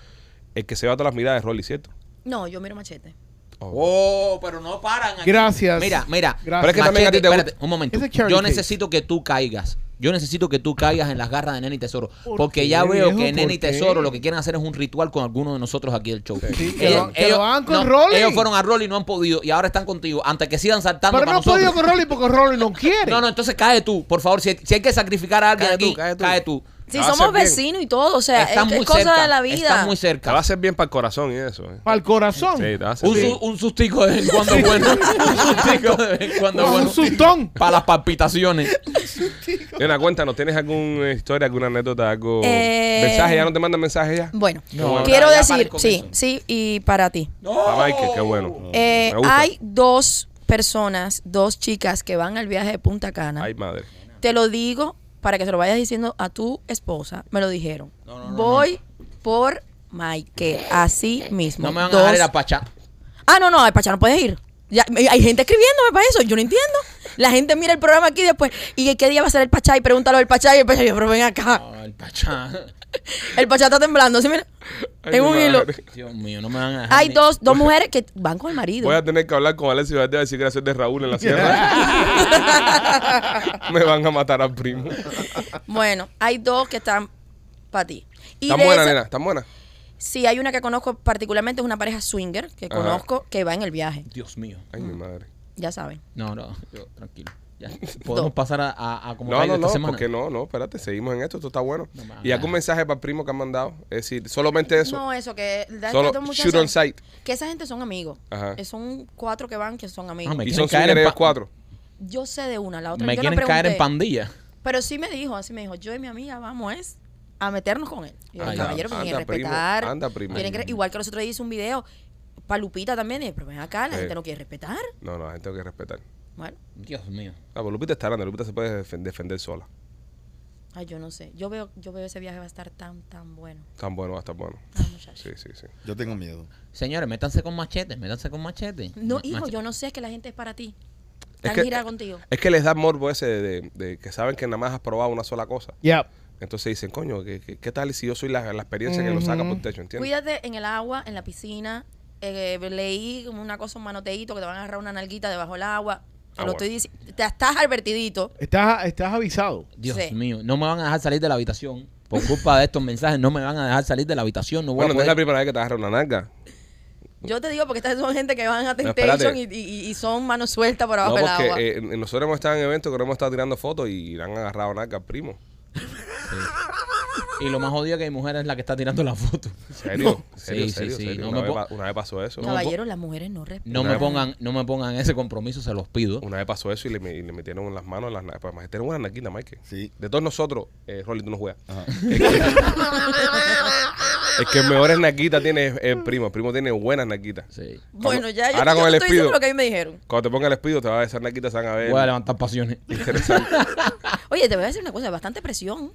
el que se va a todas las miradas es Rolly, ¿cierto? No, yo miro machete. Oh, pero no paran. aquí. Gracias. Mira, mira. Gracias. Pero es que también a ti te espérate, un momento. Yo case. necesito que tú caigas. Yo necesito que tú caigas en las garras de Nene y Tesoro. ¿Por Porque qué, ya veo viejo? que Nene y. Tesoro lo que quieren hacer es un ritual con alguno de nosotros aquí del show. Sí, que lo- que lo hagan con no, Rolly. ellos fueron a Rolly y no han podido. Y ahora están contigo. Antes que sigan saltando Pero para no ha podido con Rolly porque Rolly no quiere. [LAUGHS] No, no, entonces cae tú. Por favor, si, si hay que sacrificar a alguien Cae tú, aquí, cae tú. cae tú. Si Te somos vecinos y todo, o sea, es, muy es cosa cerca. de la vida. Estás muy Te cerca. va a hacer bien para el corazón y eso. ¿eh? Para el corazón. Sí, te va a hacer Un, bien. su- un sustico de vez en cuando es bueno. [LAUGHS] un sustico de vez en cuando es un sustón. Para las palpitaciones. Nena, cuéntanos, ¿tienes alguna historia, alguna anécdota, algo? Eh, ¿Mensaje? ¿Ya no te mandan mensajes ya? Bueno, No, quiero ya, ya paren decir, con sí, eso. sí, y para ti. Para Michael, qué bueno. Eh, Me gusta. hay dos personas, dos chicas que van al viaje de Punta Cana. Ay, madre. Te lo digo para que se lo vayas diciendo a tu esposa. Me lo dijeron. No, no, no, Voy por Michael, así mismo. No me van Dos- a dejar ir a Pachá. Ah, no, no, al Pachá no puedes ir. Ya, hay gente escribiéndome para eso, yo no entiendo. La gente mira el programa aquí después. ¿Y qué día va a ser el Pachá? Y pregúntalo del Pachá. Y el Pachá, yo, pero ven acá. No, el Pachá. El Pachá está temblando, ¿sí? Mira. Ay, en un hilo. Dios mío, no me van a dejar. Hay ni- dos, dos mujeres que van con el marido. Voy a tener que hablar con Alessio Valdés a decir que era de Raúl en la sierra. [LAUGHS] Me van a matar al primo. Bueno, hay dos que están para ti. Y ¿Están de buenas, esa- nena? ¿Están buenas? Sí, hay una que conozco particularmente, es una pareja swinger que Ajá. conozco que va en el viaje. Dios mío. Ay, mi madre. Ya saben. No, no, yo, tranquilo. Ya. [LAUGHS] Podemos pasar a, a, a como No, no, esta no, semana. porque no, no, espérate, seguimos en esto, esto está bueno. No ¿Y algún mensaje para el primo que han mandado? Es decir, solamente eso. No, eso, que da Solo shoot on sight. Que esa gente son amigos. Ajá. Eh, Son cuatro que van que son amigos. Ah, Y son caer en cuatro. Yo sé de una, la otra Me yo no quieren caer en pregunté. pandilla. Pero sí me dijo, así me dijo, yo y mi amiga vamos es a meternos con él. Y yo, Ay, caballero, anda, tienen que primo, respetar. anda, primo. que- igual que los otros días hice un video, Palupita también, y dije, pero ven acá, la Sí. gente no quiere respetar. No, no, la gente tiene que respetar. Bueno, Dios mío. Ah, pues Lupita está grande, Lupita se puede defen- defender sola. ay, yo no sé. Yo veo, yo veo ese viaje va a estar tan, tan bueno. Tan bueno, va a estar bueno. Ah, muchachos. Sí, sí, sí. Yo tengo miedo. Señores, métanse con machetes, métanse con machetes. No, Ma- hijo, machete. yo no sé, es que la gente es para ti. Es Están que, girada contigo. es que les da morbo ese de, de- de que saben que nada más has probado una sola cosa. Yeah. Entonces dicen, coño, ¿qué, qué, qué tal si yo soy la, la experiencia que lo saca por el techo? ¿Entiendes? Cuídate en el agua, en la piscina. Eh, leí como una cosa, un manoteíto que te van a agarrar una nalguita debajo del agua. Te Ah, lo bueno. estoy diciendo. Te estás advertidito. Estás, estás avisado. Dios Sí. mío, no me van a dejar salir de la habitación. Por culpa de estos mensajes, no me van a dejar salir de la habitación. No voy Bueno, a no es la poder. primera vez que te agarra una nalga. Yo te digo porque estas son gente que van a espérate. Temptation y, y- y son manos sueltas por No, abajo del agua. porque eh, nosotros hemos estado en eventos que nos hemos estado tirando fotos y le han agarrado nalga al primo. Y lo más jodido es que mi mujer es la que está tirando la foto. ¿En serio? ¿En serio? Sí, sí, ¿En sí. No Una, vez, po- pa- una vez pasó eso. No, Caballeros, las mujeres no respetan. No me pongan, no me pongan ese compromiso, se los pido. Una vez pasó eso y le, me- y le metieron las manos las. Pues más tienen una naquita, Mike. Sí. De todos nosotros, eh, Rolly, tú no juegas. Ajá. Es que, es que mejores naquitas tiene el primo. El primo tiene buenas naquitas. Sí. Bueno, ya yo, Ahora yo con te el estoy espido. lo que a mí me dijeron. Cuando te ponga el espido, te va a esas naquitas, van a ver. Voy a levantar pasiones. Interesante. [LAUGHS] Oye, te voy a decir una cosa, bastante presión.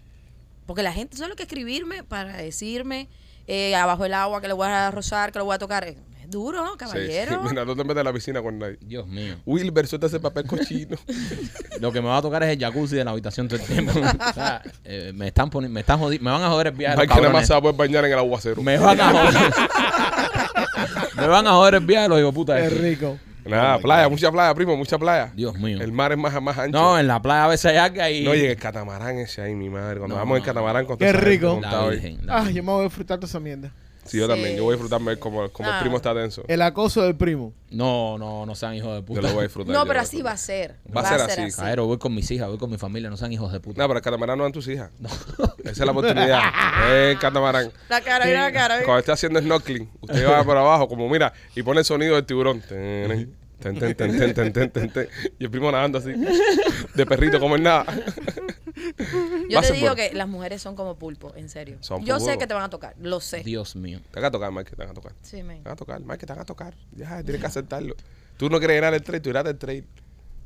Porque la gente solo que escribirme para decirme eh, abajo el agua que le voy a rozar, que lo voy a tocar. Es duro, Sí, caballero. sí. [LAUGHS] Mira, no te metas en la piscina con nadie. Dios mío. Wilber, suelta ese papel cochino. [LAUGHS] Lo que me va a tocar es el jacuzzi de la habitación todo el tiempo. [LAUGHS] O sea, eh, me están poniendo, me están jodi- me van a joder el viaje. los Mike nada más se va a poder bañar en el aguacero. Me van a joder. me van a joder el viaje los hijos puta. Qué estos. rico. Nada, Oh playa, God. mucha playa, primo, mucha playa. Dios mío. El mar es más, más ancho. No, en la playa a veces hay alga y. No, y en el catamarán ese ahí, mi madre. Cuando No, vamos en no, catamarán con Qué toda esa gente rico. montada La ahí. virgen. la Ah, virgen. yo me voy a disfrutar toda esa mierda. Sí, yo Sí. también. Yo voy a disfrutarme como, como el Ah. primo está tenso. El acoso del primo. No, no, no sean hijos de Yo puta. lo voy a disfrutar. No, pero así va a ser. Va a ser así. Caero, voy con mis hijas, voy con mi familia, no sean hijos de puta. No, pero el catamarán no dan tus hijas. [LAUGHS] Esa es la oportunidad. [LAUGHS] el catamarán. La cara, mira la cara. Cuando esté haciendo snorkeling, usted va por abajo, como mira, y pone el sonido del tiburón. Ten, ten, ten, ten, ten, ten, ten, ten, ten. Y el primo nadando así, de perrito, como en nada. [LAUGHS] Yo te digo que las mujeres son como pulpo, en serio. Son Yo sé pulpo. que te van a tocar, lo sé. Dios mío. Te van a tocar, Mike, te van a tocar. Sí, men. Te van a tocar, Mike, te van a tocar. Ya, tienes que aceptarlo. Tú no quieres llenar el trade, tú llenaste el trade.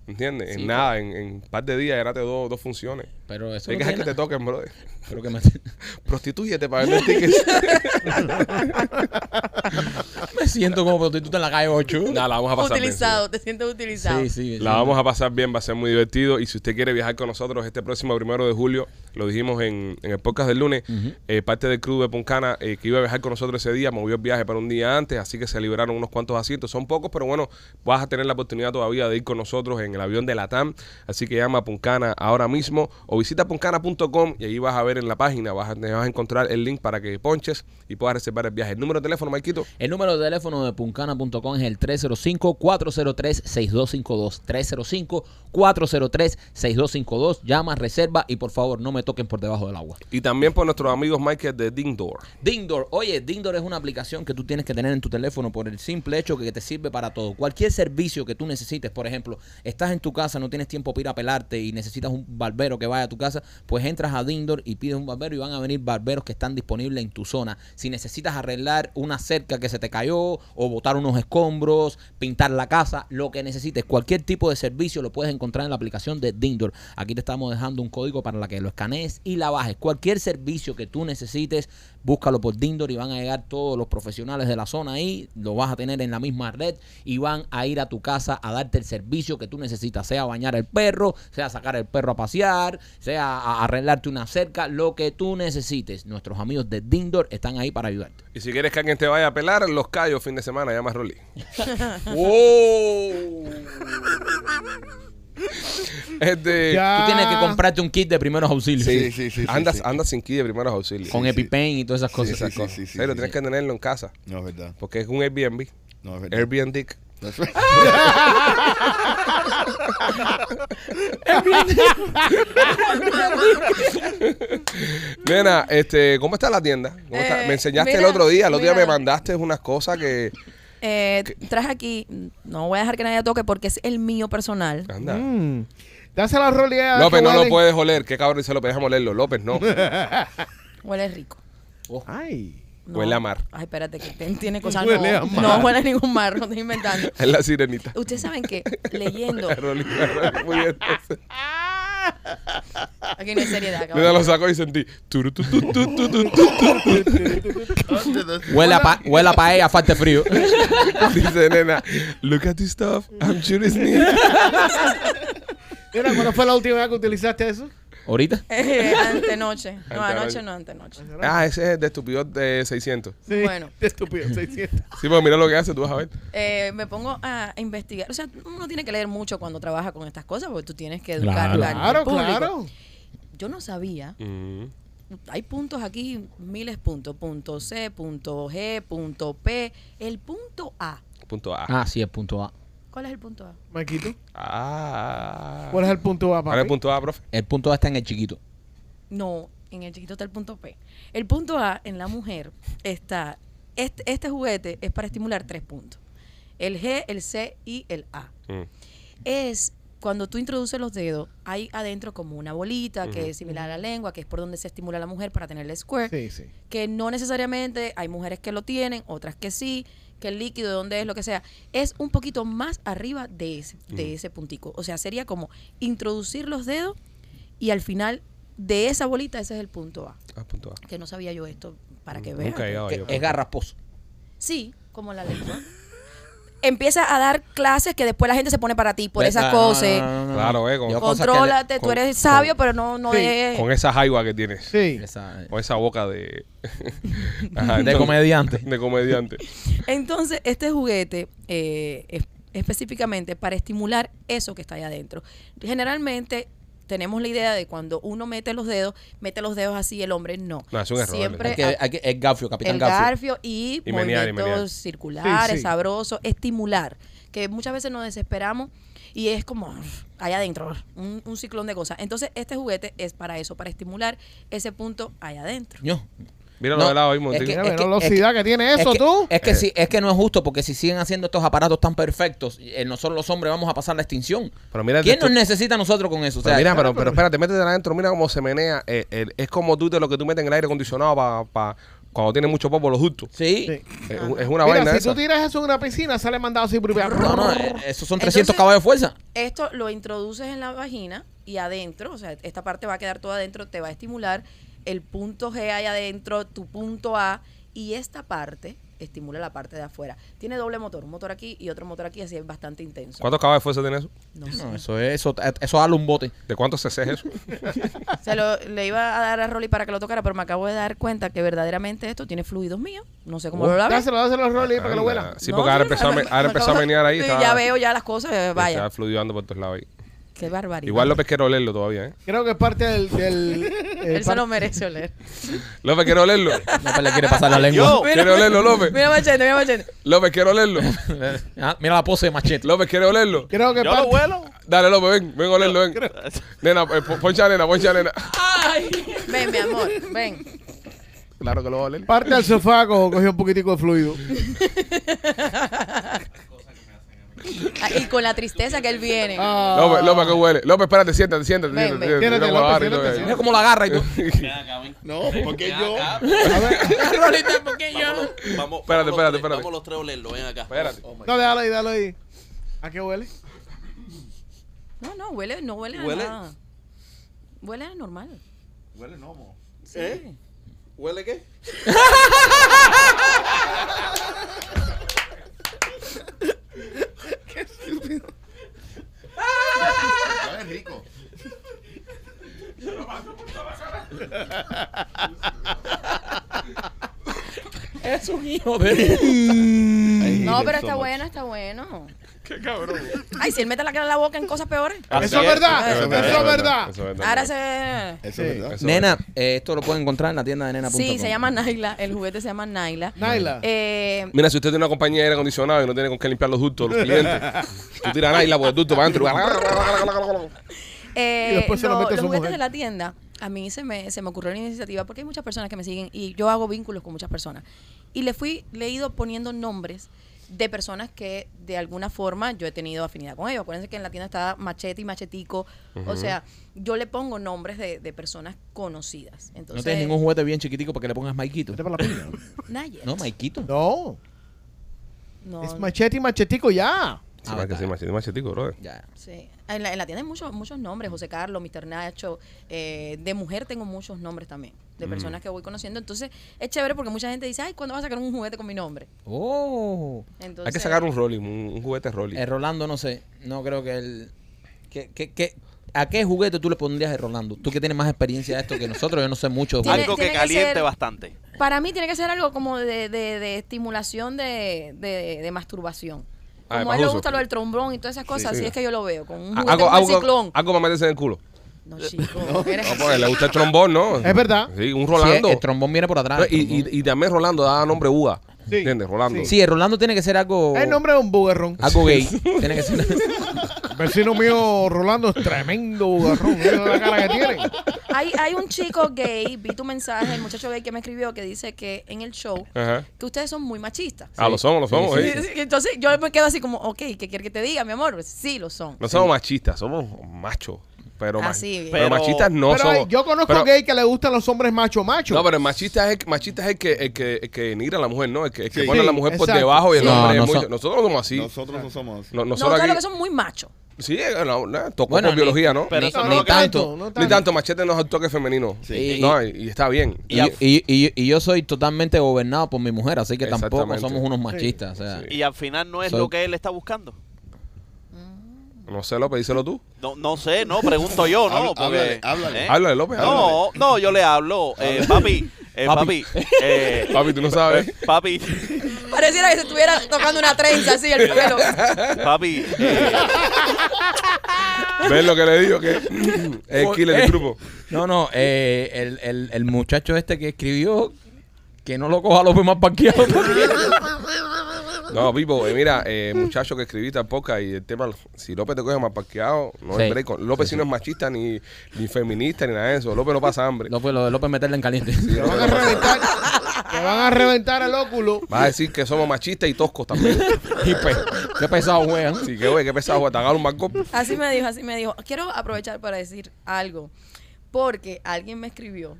¿Entiendes? Sí, en nada, en en un par de días llenaste dos, dos funciones. Pero eso Hay no que dejar que te toquen, bro. Pero que me, [LAUGHS] Prostitúyete para vender [LAUGHS] tickets. [LAUGHS] me siento como prostituta en la calle 8. Nada, la vamos a pasar bien, Utilizado, te sientes utilizado. Sí, sí. La vamos a pasar bien, va a ser muy divertido. Y si usted quiere viajar con nosotros este próximo primero de julio, lo dijimos en, en el podcast del lunes, eh, parte del crew de Puncana eh, que iba a viajar con nosotros ese día, movió el viaje para un día antes, así que se liberaron unos cuantos asientos. Son pocos, pero bueno, vas a tener la oportunidad todavía de ir con nosotros en el avión de Latam. Así que llama a Puncana ahora mismo o visita puncana.com y ahí vas a ver en la página, vas a, vas a encontrar el link para que ponches y puedas reservar el viaje. El número de teléfono, Maikito. El número de teléfono de puncana.com es el 305-403-6252. 305-403-6252. Llama, reserva y por favor no me toquen por debajo del agua. Y también por nuestros amigos Michael de Dingdoor. Dingdoor, oye, Dingdoor es una aplicación que tú tienes que tener en tu teléfono por el simple hecho que te sirve para todo. Cualquier servicio que tú necesites, por ejemplo, estás en tu casa, no tienes tiempo para ir a pelarte y necesitas un barbero que vaya tu casa, pues entras a Dingdoor y pides un barbero y van a venir barberos que están disponibles en tu zona. Si necesitas arreglar una cerca que se te cayó o botar unos escombros, pintar la casa, lo que necesites, cualquier tipo de servicio lo puedes encontrar en la aplicación de Dingdoor. Aquí te estamos dejando un código para la que lo escanees y la bajes. Cualquier servicio que tú necesites, búscalo por Dingdoor y van a llegar todos los profesionales de la zona ahí, lo vas a tener en la misma red y van a ir a tu casa a darte el servicio que tú necesitas, sea bañar el perro, sea sacar el perro a pasear, sea a- arreglarte una cerca, lo que tú necesites. Nuestros amigos de Dingdoor están ahí para ayudarte. Y si quieres que alguien te vaya a pelar, los callos fin de semana, llama a Rolly. [LAUGHS] [LAUGHS] Este. Tú tienes que comprarte un kit de primeros auxilios. Sí, sí, sí. sí, andas, sí. andas sin kit de primeros auxilios. Con Sí. EpiPen y todas esas cosas. sí, esas sí, cosas. sí, sí, Pero sí, tienes sí. que tenerlo en casa. No, es verdad. Porque es un Airbnb. No, es verdad. Airbnb. That's [LAUGHS] right. Nena, este, ¿cómo está la tienda? ¿Cómo está? Eh, Me enseñaste el otro día, el otro día me mandaste unas cosas que. Eh, traje aquí, no voy a dejar que nadie toque porque es el mío personal. Anda. Mm. Dásela a Rolly a- López, que no lo huelen. puedes oler. Qué cabrón dice López, déjame olerlo. López, no. [LAUGHS] Huele rico. Ay. No. Huele a mar. Ay, espérate, que ten- tiene cosas. [LAUGHS] Huele no, a mar. no huele a ningún mar, no estoy inventando. [LAUGHS] Es la sirenita. Ustedes saben que leyendo. Rolly, Muy bien. [LAUGHS] Aquí no hay seriedad, cabrón. lo sacó y sentí. turu, tu, tu, tu, tu, tu, tu. Huele a, pa huele a paella, falta de frío. [LAUGHS] Dice nena, look at this stuff. I'm sure it's neat. Mira, ¿cuándo fue la última vez que utilizaste eso? ¿Ahorita? [LAUGHS] Eh, antenoche. No, anoche no, antenoche. Ah, ese es el de estúpido de 600. Sí. Bueno. Qué estúpido, 600. Sí, pero mira lo que hace, tú vas a ver. Eh, me pongo a investigar. O sea, uno tiene que leer mucho cuando trabaja con estas cosas porque tú tienes que educar Claro. al- al Claro, público. claro. Yo no sabía. Mm. Hay puntos aquí, miles puntos. Punto C, punto G, punto P. El punto A. Punto A. Ah, sí, el punto A. ¿Cuál es el punto A? Maquito, Ah. ¿cuál es el punto A, ¿Cuál es el papi? punto A, profe? El punto A está en el chiquito. No, en el chiquito está el punto P. El punto A en la mujer está. Este, este juguete es para estimular tres puntos: el G, el C y el A. Mm. es cuando tú introduces los dedos, hay adentro como una bolita que es similar a la lengua, que es por donde se estimula a la mujer para tener el square, Sí, sí. que no necesariamente hay mujeres que lo tienen, otras que sí, que el líquido de dónde es lo que sea, es un poquito más arriba de ese, de ese puntico. O sea, sería como introducir los dedos y al final de esa bolita ese es el punto A. Ah, punto A. Que no sabía yo esto para que vean. Nunca he llegado Que yo. es garrasposo. Sí, como la lengua. Empieza a dar clases que después la gente se pone para ti por esas no, cosas. Claro, eh, con- le- Contrólate, tú con- eres sabio, pero no, no Sí, es... Con esa jaiba que tienes. Sí. Esa- O esa boca de. [LAUGHS] Ajá, de entonces- comediante. De comediante. Entonces, este juguete eh, es específicamente para estimular eso que está ahí adentro. Generalmente tenemos la idea de cuando uno mete los dedos, mete los dedos así, el hombre no. No, es un error, Siempre Hay que, hay que- el gafio, capitán el gafio. garfio y, Y movimientos menear. circulares, Sí, sí. sabrosos, estimular, que muchas veces nos desesperamos y es como allá adentro, un, un ciclón de cosas. Entonces, este juguete es para eso, para estimular ese punto allá adentro. Ño. Míralo No, de lado ahí, es Montín. que- Mira, es la velocidad que, tiene Es eso, que, tú. es que Eh. sí, es que no es justo porque si siguen haciendo estos aparatos tan perfectos, eh, nosotros los hombres vamos a pasar la extinción. Pero mira, ¿Quién nos necesita a nosotros con eso? O Pero sea, mira, pero, pero espérate, métete adentro, mira cómo se menea. eh, el- es como tú de lo que tú metes en el aire acondicionado para cuando tiene mucho popo los ductos. Sí. Sí. Es, es una Mira, vaina si esa. tú tiras eso en una piscina, sale mandado así por No, no, eh, esos son 300 Entonces- caballos de fuerza. Esto lo introduces en la vagina y adentro, o sea, esta parte va a quedar toda adentro, te va a estimular el punto G ahí adentro, tu punto A, y esta parte estimula la parte de afuera. Tiene doble motor, un motor aquí y otro motor aquí, así es bastante intenso. ¿Cuántos caballos de fuerza tiene eso? No sé. Eso es, eso, eso dale un bote. ¿De cuántos cc es eso? [LAUGHS] Se lo, le iba a dar a Rolly para que lo tocara, pero me acabo de dar cuenta que verdaderamente esto tiene fluidos míos. No sé cómo lo lavé. Dáselo, dáselo a Rolly para que lo huela. Sí, No, porque ahora sí, empezó, a, me- me- ahora me empezó a menear ahí. Sí, está- Ya veo ya las cosas, eh, Está vaya. fluidando por todos lados ahí. Qué barbaridad. Igual López quiere olerlo todavía, ¿eh? Creo que es parte del... del [LAUGHS] eh, Él se lo merece oler. [LAUGHS] López quiere olerlo. López le quiere pasar la lengua. Yo. ¿Quiere olerlo, López? Mira machete, mira machete. López quiere olerlo. [LAUGHS] Ah, Mira la pose de machete. López quiere olerlo. Creo que Yo parte, lo vuelo. Dale, López, ven, ven a olerlo, ven. Nena, eh, po- poncha nena, poncha nena. Ven, mi amor, ven. Claro que lo va a oler. parte del sofá co- cogió un poquitico de fluido. Ah, Y con la tristeza que él viene. Ah. López, López, que huele. López, espérate, siéntate, siéntate. Ven, siéntate, ven. siéntate, Siéntate, López, siéntate, eso. Mira cómo la agarra y ven. No, porque yo. A ver, Rolita, ¿por qué yo? Vamos, vamos, Espérate, espérate, tres, espérate. Vamos los tres a olerlo, ven acá. Espérate. no, déjalo ahí, déjalo ahí. ¿A qué huele? No, no, huele, no huele, ¿Huele? a nada. Huele a normal. Huele gnomo. Sí. ¿Eh? ¿Huele qué? [LAUGHS] Qué estúpido. Sabe rico. Es un hijo de. No, pero está bueno, está bueno. Qué cabrón. Ay, si él mete la cara en la boca en cosas peores. Ah, Eso sí, es verdad, eso eso es verdad. eso es verdad. Ahora se... Eso es verdad. Eso Nena, eh, esto lo pueden encontrar en la tienda de nena.com. Sí, se llama Naila. El juguete se llama Naila. Naila. Eh, Mira, si usted tiene una compañía de aire acondicionado y no tiene con qué limpiar los ductos, los clientes, [LAUGHS] tú tiras naila por el ducto para adentro. [LAUGHS] Eh, Y después se lo lo- mete a los juguetes mujer. de la tienda, a mí se me, se me ocurrió una iniciativa porque hay muchas personas que me siguen y yo hago vínculos con muchas personas. Y le fui, le he ido poniendo nombres de personas que de alguna forma yo he tenido afinidad con ellos. Acuérdense que en la tienda está Machete y Machetico. O sea, yo le pongo nombres de, de personas conocidas. No Entonces, tienes ningún juguete bien chiquitico para que le pongas Maikito. Vete para la. [LAUGHS] No, Maikito. No, No, es machete y machetico ya. Sí, que sí, machete, machetico, brother. Ya. Sí. En la, en la tienda hay muchos, muchos nombres, José Carlos, Mr. Nacho, eh, de mujer tengo muchos nombres también, de Mm. personas que voy conociendo. Entonces, es chévere porque mucha gente dice, ay, ¿cuándo vas a sacar un juguete con mi nombre? Oh. Entonces, Hay que sacar un rolling, un, un juguete rolling. El Rolando, no sé. No creo que él. ¿Qué, qué, qué- ¿A qué juguete tú le pondrías el Rolando? Tú que tienes más experiencia de esto que nosotros, yo no sé mucho de. Algo que que caliente ser- bastante. Para mí tiene que ser algo como de, de- de estimulación de, de- de masturbación. Ah, Como a él le gusta lo del trombón y todas esas cosas, sí. así es que yo lo veo, con un Ah, juguete Algo, algo, ciclón. algo para meterse en el culo. No, chico, No, porque le gusta el trombón, ¿no? Es verdad. Sí, un Sí, Rolando. el trombón viene por atrás. y, y, y también Rolando da nombre Uga. Sí. ¿Entiendes? Rolando. Sí, el Rolando tiene que ser algo. El nombre es un bugarrón. Algo gay. [LAUGHS] tiene que ser. Vecino mío, Rolando, es tremendo bugarrón. Mira la cara que tiene. Hay, hay un chico gay, vi tu mensaje, el muchacho gay que me escribió, que dice que en el show, Ajá. que ustedes son muy machistas. Ah, lo somos, lo somos. Sí, sí. Sí, sí, Entonces yo me quedo así como, ok, ¿qué quiere que te diga, mi amor? Pues sí, lo son. No somos machistas, somos machos. Pero, Así, bien. pero, Pero- machistas no pero somos. hay- yo conozco pero- gay que le gustan los hombres macho macho. No, pero el machista es, el- machista es el que, el que, el que denigra a la mujer, ¿no? El que, el que Sí. pone a la Sí, mujer por exacto. debajo y el No, hombre no es muy- Nosotros no somos así. Nosotros no somos así. No- no, nosotros lo que son muy machos. Sí, eh, no, no, tocó Bueno, por ni- biología, ¿no? Pero ni, eso ni no que- tanto. no Ni tanto, machete no es el toque femenino. Sí. No, y, y está bien. Y, y, y- y yo soy totalmente gobernado por mi mujer, así que tampoco somos unos machistas. O sea, Sí. Y al final no es Soy- lo que él está buscando. No sé, López, díselo tú. No, no sé, no, pregunto yo, ¿no? Habla- Porque, háblale, háblale. ¿eh? Háblale, López. háblale. No, no, yo le hablo. Eh, papi, eh, [LAUGHS] papi, Papi. eh, Papi, tú no sabes. papi, Pareciera que se estuviera tocando una trenza así el pelo. [LAUGHS] papi, eh, ¿Ves lo que le digo? Que [LAUGHS] es el killer del Eh, grupo. No, no, eh, el, el, el muchacho este que escribió que no lo coja López más parqueado. No, Pipo, eh, mira, eh, muchacho que escribiste al podcast y el tema, si López te coge más parqueado, no Sí. break con- López sí, no es machista, ni, ni feminista, ni nada de eso. López no pasa hambre. López, lo de López meterle en caliente. Te van a reventar. Te van a reventar el óculo. Vas a decir que somos machistas y toscos también. [LAUGHS] Y pe- qué pesado juegan. Sí, que güey, qué pesado, güey, te agarro un marco. Así me dijo, así me dijo. Quiero aprovechar para decir algo. Porque alguien me escribió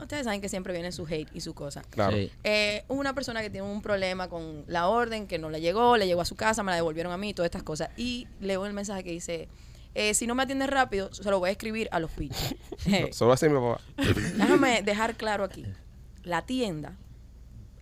Ustedes saben que siempre viene su hate y su cosa. Claro. Sí. Eh, una persona que tiene un problema con la orden, que no le llegó, le llegó a su casa, me la devolvieron a mí, todas estas cosas. Y leo el mensaje que dice, eh, si no me atiendes rápido, se lo voy a escribir a los pichos. [LAUGHS] [LAUGHS] Eh, Solo así mi papá. [LAUGHS] Déjame dejar claro aquí. La tienda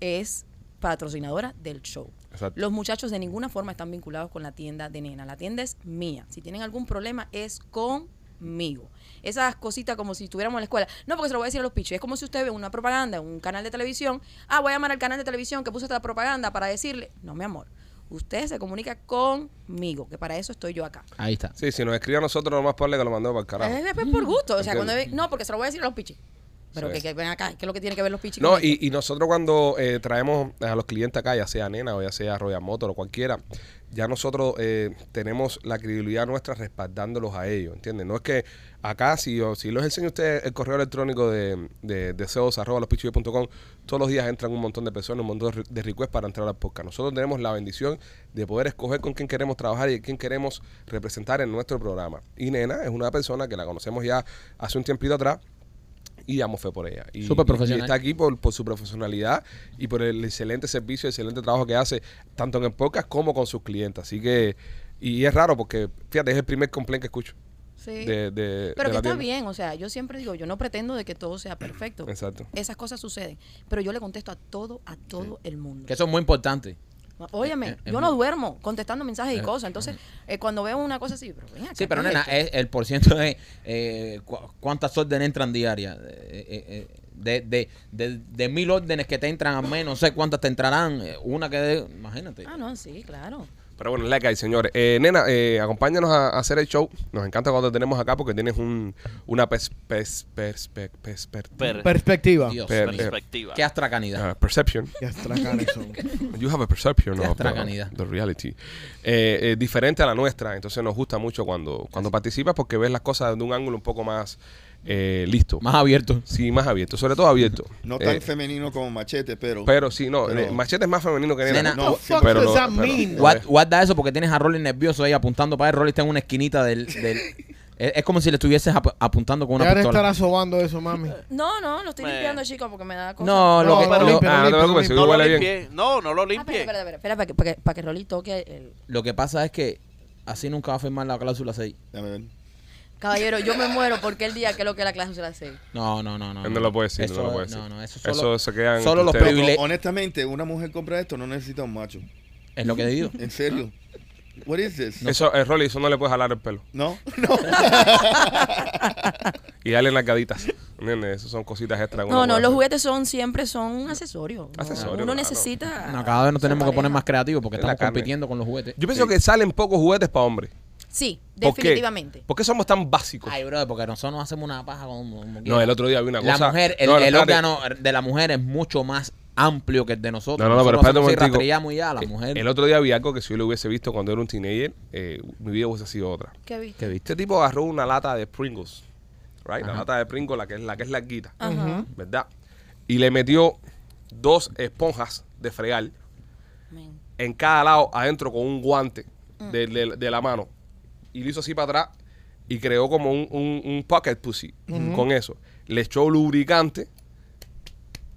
es patrocinadora del show. Exacto. Los muchachos de ninguna forma están vinculados con la tienda de nena. La tienda es mía. Si tienen algún problema es conmigo. Esas cositas como si estuviéramos en la escuela. No, porque se lo voy a decir a los pichos. Es como si usted ve una propaganda en un canal de televisión. Ah, voy a llamar al canal de televisión que puso esta propaganda para decirle. No, mi amor. Usted se comunica conmigo, que para eso estoy yo acá. Ahí está. Sí, si nos escribe a nosotros, lo más probable es que lo mandemos para el carajo. Es, es por gusto. O sea, cuando ve- no, porque se lo voy a decir a los pichis. Pero Sí. que, que ven acá, ¿qué es lo que tiene que ver los pichis? No, con esto? y, y nosotros cuando eh, traemos a los clientes acá, ya sea Nena o ya sea Royal Motor o cualquiera, ya nosotros eh, tenemos la credibilidad nuestra respaldándolos a ellos, ¿entiendes? No es que acá, si, yo- si les enseño a ustedes el correo electrónico de, de deseos arroba lospichos.com, todos los días entran un montón de personas, un montón de re- de requests para entrar al podcast. Nosotros tenemos la bendición de poder escoger con quién queremos trabajar y quién queremos representar en nuestro programa. Y Nena es una persona que la conocemos ya hace un tiempito atrás y damos fe por ella. Y, Súper profesional. y está aquí por, por su profesionalidad y por el excelente servicio, el excelente trabajo que hace, tanto en el podcast como con sus clientes. Así que, y es raro porque, fíjate, es el primer complaint que escucho. Sí. de- de- pero de que está tienda. bien, o sea, yo siempre digo, yo no pretendo de que todo sea perfecto. Exacto. Esas cosas suceden, pero yo le contesto a todo, a todo el mundo. Que eso es muy importante. Óyeme, eh, eh, yo no duermo contestando mensajes y eh, cosas. Entonces, eh, cuando veo una cosa así, pero ven acá, Sí, pero ¿qué es nena, es, el porciento es eh, cu- cuántas órdenes entran diarias. Eh, eh, eh, de, de, de, de mil órdenes que te entran al menos, no sé cuántas te entrarán. eh, Una que, de- imagínate. Ah, no, sí, claro. Pero bueno, like ahí, señores. Eh, nena, eh, acompáñanos a, a hacer el show. Nos encanta cuando te tenemos acá porque tienes un, una pers, pers, pers, pers, pers- per- Per- Perspectiva. Dios per- perspectiva. Qué astracanidad. ah, perception. Qué astracanes [LAUGHS] son. You have a perception Qué of the, astracanidad. the reality. Eh, eh, diferente a la nuestra. Entonces nos gusta mucho cuando, cuando participas porque ves las cosas de un ángulo un poco más eh, listo. Más abierto. Sí, más abierto. Sobre todo abierto. No tan Eh, femenino como machete, pero. pero sí, no. Pero- eh, machete es más femenino que nena. Nena, no, fuck pero does no- that pero- mean? Guard- Guarda eso porque tienes a Rolly nervioso ahí apuntando para él. Rolly está en una esquinita del. [LAUGHS] del- es, es como si le estuvieses ap- apuntando con una Ya le pistola. estará sobando eso, mami. No, no, lo estoy Me- limpiando, chicos, porque me da cosa. No, lo No, que, no, lo- limpia, Ah, no te limpia, preocupes. No lo huele bien. limpié. No, no lo Ah, espera, limpié. espera, espera, espera, para que, para que, para que Rolly toque el... lo que pasa es que así nunca va a firmar la cláusula 6. Déjame ver. Caballero, yo me muero porque el día que lo que la clase se la sé. No, no, no, no. Él no lo puede decir, Eso, no lo puede decir. No, no, eso Eso, solo, se quedan solo los ustedes. Pero, privile- honestamente, una mujer compra esto, no necesita un macho. es lo que digo. En serio. What is this? Eso, es Rolly, eso no le puedes jalar el pelo. No, no. [LAUGHS] Y darle nalgaditas. ¿Entiendes? Eso son cositas extra. No, no, los juguetes son siempre son un accesorio. No, Accesorio, Uno claro. necesita... No, cada vez nos tenemos que poner más creativos porque Es estamos compitiendo con los juguetes. Yo pienso que salen pocos juguetes para hombres. Sí, ¿Por qué? definitivamente. ¿Por qué somos tan básicos? Ay, bro, porque nosotros nos hacemos una paja como, como no, el otro día vi una La cosa. mujer, el, No, no, órgano de la mujer es mucho más amplio que el de nosotros. No, no, no, pero espérate un momentico. ya, la mujer. El otro día vi algo que si yo lo hubiese visto cuando era un teenager, eh, mi vida hubiese sido otra. ¿Qué viste? ¿Qué viste? Este tipo agarró una lata de Pringles, right? La lata de Pringles, la que es la que es larguita, Ajá. ¿verdad? Y le metió dos esponjas de fregar en cada lado adentro con un guante de, de- de la mano. Y lo hizo así para atrás y creó como un, un- un pocket pussy con eso. Le echó lubricante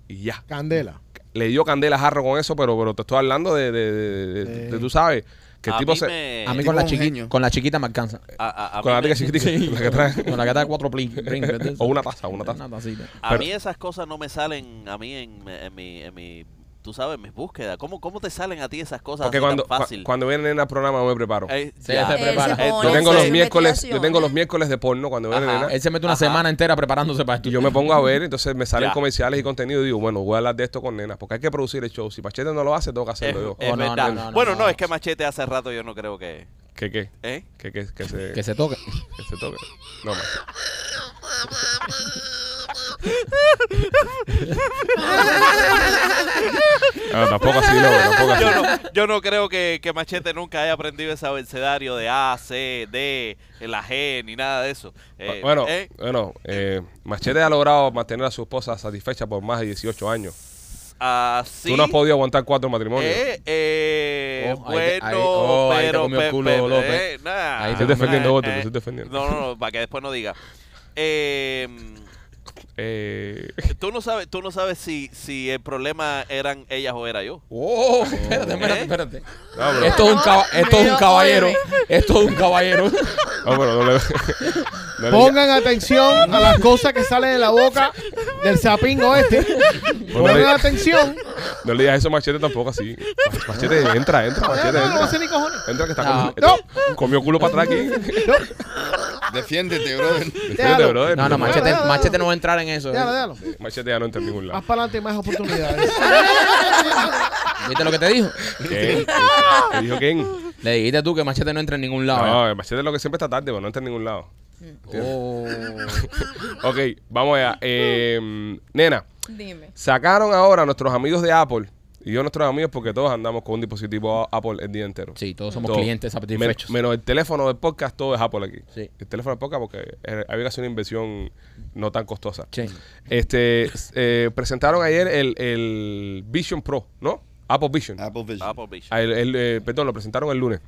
y ya. Candela. Le dio candela a jarro con eso, pero, pero te estoy hablando de, de, de- de- tú sabes, que el a tipo mí se... me- A mí tipo con la, un chiqui- genio. con la chiquita me alcanza. a- a- a Con mí la me- tica chiquitica, la que trae. Con la que de cuatro plin. O una taza, una taza. Una tacita. A Pero- mí esas cosas no me salen a mí en, en mi, en mi, tú sabes, mis búsquedas. ¿Cómo, cómo te salen a ti esas cosas Porque así cuando, tan fácil? cua- cuando vienen al programa me preparo. Eh, Sí, ya. se Él prepara. se pone yo tengo los miércoles, yo tengo los miércoles de porno cuando viene Ajá. nena. Él se mete una Ajá. semana entera preparándose para esto. Y yo me pongo a ver, entonces me salen Ya. comerciales y contenido y digo, bueno, voy a hablar de esto con nenas, porque hay que producir el show. Si Pachete no lo hace, tengo que Es, hacerlo yo. es Oh, no, verdad. no, no, no, bueno, no, no. es que Machete hace rato yo no creo que... ¿Qué qué? ¿Eh? ¿Qué qué? Que se, Que se toque. [LAUGHS] que se toque. No, Machete. [LAUGHS] [LAUGHS] Ah, tampoco así, no, tampoco así. Yo no, yo no creo que, que Machete nunca haya aprendido ese abecedario de A, C, D, la G, ni nada de eso. Eh, bueno, ¿eh? bueno eh, Machete ha logrado mantener a su esposa satisfecha por más de 18 años. Así. Tú no has podido aguantar cuatro matrimonios. Eh, eh, Oh, bueno, ahí- oh, ahí te pero... comió el pe- culo, pe- López. eh, nah. Ahí Estoy te defendiendo Eh, otro, eh, te estoy defendiendo. No, no, no, para que después no diga. [LAUGHS] Eh, Eh, Tú no sabes, tú no sabes si, si el problema eran ellas o era yo. Oh, espérate, espérate, ¿Eh? espérate. no, pero- Esto es un, caba- esto es un Pero, caballero. Esto es un caballero. no, pero no le- [LAUGHS] no le- Pongan atención a las cosas que salen de la boca del sapingo este. Pongan atención. no le digas eso a Machete tampoco así. Machete, entra, entra, Machete, No, no, no entra. ni cojones. Entra que está No. con, comió culo para atrás aquí. Defiéndete, brother. Defiéndete, brother. No, no, machete, machete no va a entrar en eso. Déjalo, déjalo. Machete ya no entra en ningún Más lado. para adelante, más oportunidades. [LAUGHS] ¿Viste lo que te dijo? ¿Qué? ¿Qué [LAUGHS] dijo quién? Le dijiste tú que machete no entra en ningún lado. No, el Machete es lo que siempre está tarde, pero no entra en ningún lado. Oh. [LAUGHS] Ok, vamos allá. Eh, nena, Dime. sacaron ahora nuestros amigos de Apple. Y yo nuestros amigos porque todos andamos con un dispositivo Apple el día entero. Sí, todos somos Todo. clientes Men- satisfechos. menos el teléfono del podcast, todo es Apple aquí. Sí. El teléfono del podcast porque había que hacer una inversión no tan costosa. Sí. Este, eh, presentaron ayer el, el Vision Pro, ¿no? Apple Vision. Apple Vision. Apple Vision. Ah, el- el, eh, perdón, lo presentaron el lunes.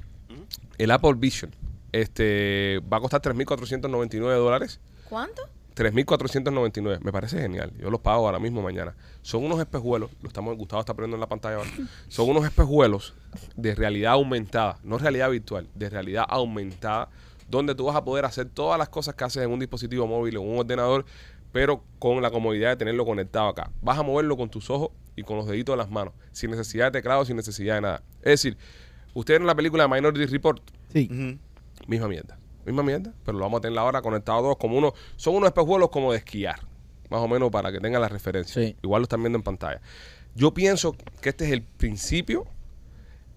El Apple Vision. Este va a costar 3.499 dólares. ¿Cuánto? 3.499. Me parece genial. Yo los pago ahora mismo mañana. Son unos espejuelos. Lo estamos, Gustavo está poniendo en la pantalla ahora. Son unos espejuelos de realidad aumentada. No realidad virtual, de realidad aumentada. Donde tú vas a poder hacer todas las cosas que haces en un dispositivo móvil o en un ordenador, pero con la comodidad de tenerlo conectado acá. Vas a moverlo con tus ojos y con los deditos de las manos. Sin necesidad de teclado, sin necesidad de nada. Es decir, ustedes en la película Minority Report, Sí. Misma mierda. Misma mierda, pero lo vamos a tener ahora conectados todos como uno. Son unos espejuelos como de esquiar. Más o menos para que tengan la referencia. Sí. Igual lo están viendo en pantalla. Yo pienso que este es el principio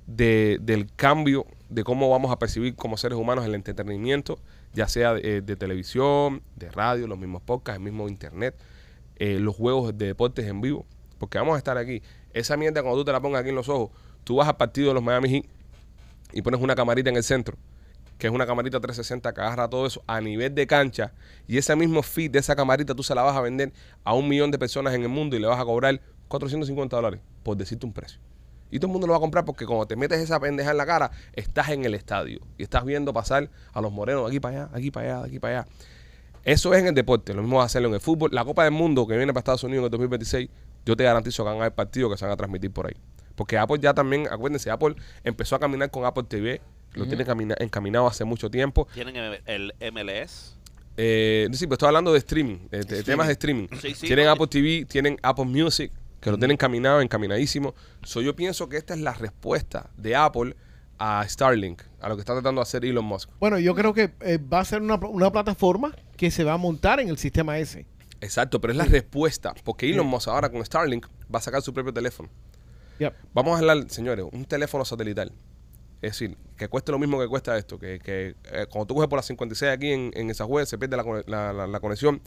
de- del cambio de cómo vamos a percibir como seres humanos el entretenimiento, ya sea de, de televisión, de radio, los mismos podcasts, el mismo internet, eh, los juegos de deportes en vivo. Porque vamos a estar aquí. Esa mierda, cuando tú te la pongas aquí en los ojos, tú vas al partido de los Miami Heat y pones una camarita en el centro, que es una camarita 360 que agarra todo eso a nivel de cancha, y ese mismo feed de esa camarita tú se la vas a vender a un millón de personas en el mundo y le vas a cobrar 450 dólares, por decirte un precio. Y todo el mundo lo va a comprar porque cuando te metes esa pendeja en la cara, estás en el estadio y estás viendo pasar a los morenos aquí para allá, aquí para allá, aquí para allá. Eso es en el deporte, lo mismo va a hacerlo en el fútbol. La Copa del Mundo que viene para Estados Unidos en el 2026, yo te garantizo que van a haber partidos que se van a transmitir por ahí. Porque Apple ya también, acuérdense, Apple empezó a caminar con Apple TV, lo tiene camina- encaminado hace mucho tiempo. Tienen el, MLS. Eh, sí, pero estoy hablando de streaming, de, de temas de streaming. Sí, sí, tienen Apple TV, tienen Apple Music, que lo tienen caminado, encaminadísimo. So, yo pienso que esta es la respuesta de Apple a Starlink, a lo que está tratando de hacer Elon Musk. Bueno, yo creo que eh, va a ser una, una plataforma que se va a montar en el sistema ese. Exacto, pero es la respuesta, porque Elon Musk ahora con Starlink va a sacar su propio teléfono. Yep. Vamos a hablar, señores, un teléfono satelital. Es decir, que cueste lo mismo que cuesta esto. Que, que eh, cuando tú coges por la 56 aquí en, en esa web, se pierde la, la- la- la conexión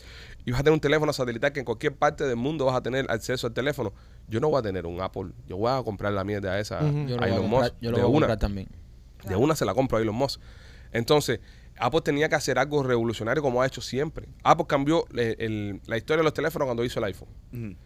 y vas a tener un teléfono satelital que en cualquier parte del mundo vas a tener acceso al teléfono. Yo no voy a tener un Apple. Yo voy a comprar la mierda esa Ujú. Yo lo a voy a Elon comprar, Musk. yo lo de voy a comprar también. De una se la compro a Elon Musk. Entonces, Apple tenía que hacer algo revolucionario como ha hecho siempre. Apple cambió eh, el- la historia de los teléfonos cuando hizo el iPhone.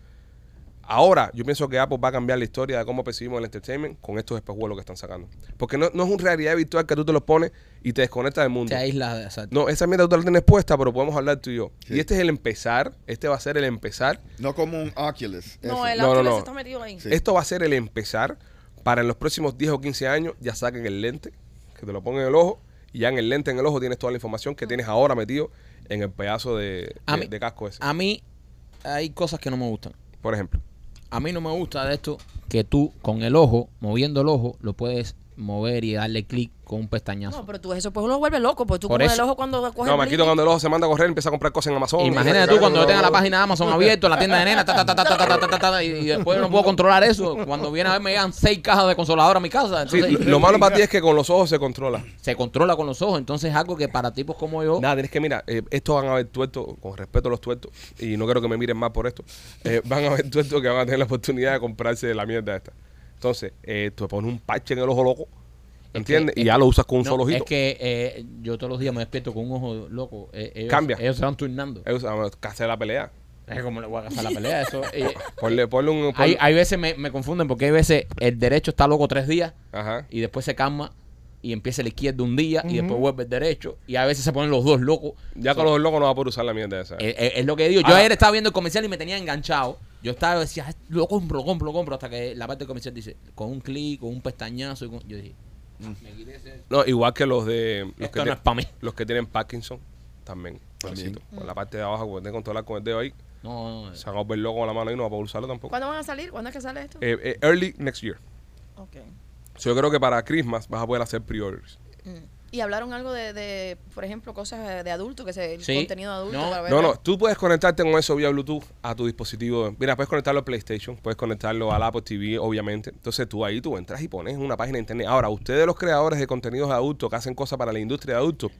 Ahora, yo pienso que Apple va a cambiar la historia de cómo percibimos el entertainment con estos espejuelos que están sacando. Porque no, no es una realidad virtual que tú te los pones y te desconectas del mundo. Se aísla. exacto. No, esa mierda tú la tienes puesta, pero podemos hablar tú y yo. Sí. Y este es el empezar. Este va a ser el empezar. No como un Oculus. No, ese. el No, Oculus no. está metido ahí. Sí. Esto va a ser el empezar para en los próximos 10 o 15 años ya saquen el lente, que te lo pongan en el ojo, y ya en el lente en el ojo tienes toda la información que tienes ahora metido en el pedazo de, A de- mí- de casco ese. A mí hay cosas que no me gustan. Por ejemplo. A mí no me gusta de esto que tú con el ojo, moviendo el ojo, lo puedes mover y darle clic con un pestañazo. No, pero tú eso pues lo vuelve loco, porque tú Por eso. el ojo cuando coges No, Maquito brillo- cuando el ojo se manda a correr empieza a comprar cosas en Amazon. Imagínate tú cuando yo tenga la página de Amazon abierta, la tienda de nena, ta, ta, ta, ta, ta, ta, ta, ta, ta, y y después no puedo controlar eso. Cuando viene a ver me llegan seis cajas de consoladora a mi casa. Sí, Entonces, lo malo para ti es que con los ojos se controla. se controla con los ojos. Entonces es algo que para tipos como yo, Nada, tienes que, mira, eh, estos van a ver tuertos, con respeto a los tuertos, y no quiero que me miren más por esto, eh, van a ver tuertos que van a tener la oportunidad de comprarse la mierda esta. Entonces, eh, tú pones un parche en el ojo loco, ¿entiendes? que- y ya lo usas con un no, solo ojito. es que eh, yo todos los días me despierto con un ojo loco. Eh, ellos, Cambia. Ellos se van turnando. Eh, que hacer la pelea. Es como le voy a gastar la pelea. Eso, [LAUGHS] eh, Ponle, ponle un... hay, ponle- hay veces me, me confunden porque hay veces el derecho está loco tres días Ajá. y después se calma y empieza el izquierdo un día y después vuelve el derecho y a veces se ponen los dos locos. Ya con los locos no va a poder usar la mierda esa. Es, es- es lo que digo. Yo Ah. ayer estaba viendo el comercial y me tenía enganchado. Yo estaba decía, "Ay, lo compro, lo compro, lo compro, hasta que la parte comercial dice, con un clic, con un pestañazo. y con- Yo dije, me quité ese- No, igual que los de los Esto que, no es pa' mí. los que tienen Parkinson también. También. pobrecito. Con la parte de abajo, cuando te controlar con el dedo ahí, No, no, se van a volver locos con la mano y no va a poder usarlo tampoco. ¿Cuándo van a salir? ¿Cuándo es que sale esto? Eh, eh, early next year. Ok. So, yo creo que para Christmas vas a poder hacer pre-orders. Mm. Y hablaron algo de, de, por ejemplo, cosas de adulto, que se el Sí. contenido de adulto No. para ver. No, no, tú puedes conectarte con eso vía Bluetooth a tu dispositivo. Mira, puedes conectarlo a PlayStation, puedes conectarlo al Apple TV, obviamente. Entonces tú ahí tú entras y pones una página de internet. Ahora, ustedes los creadores de contenidos de adultos que hacen cosas para la industria de adultos,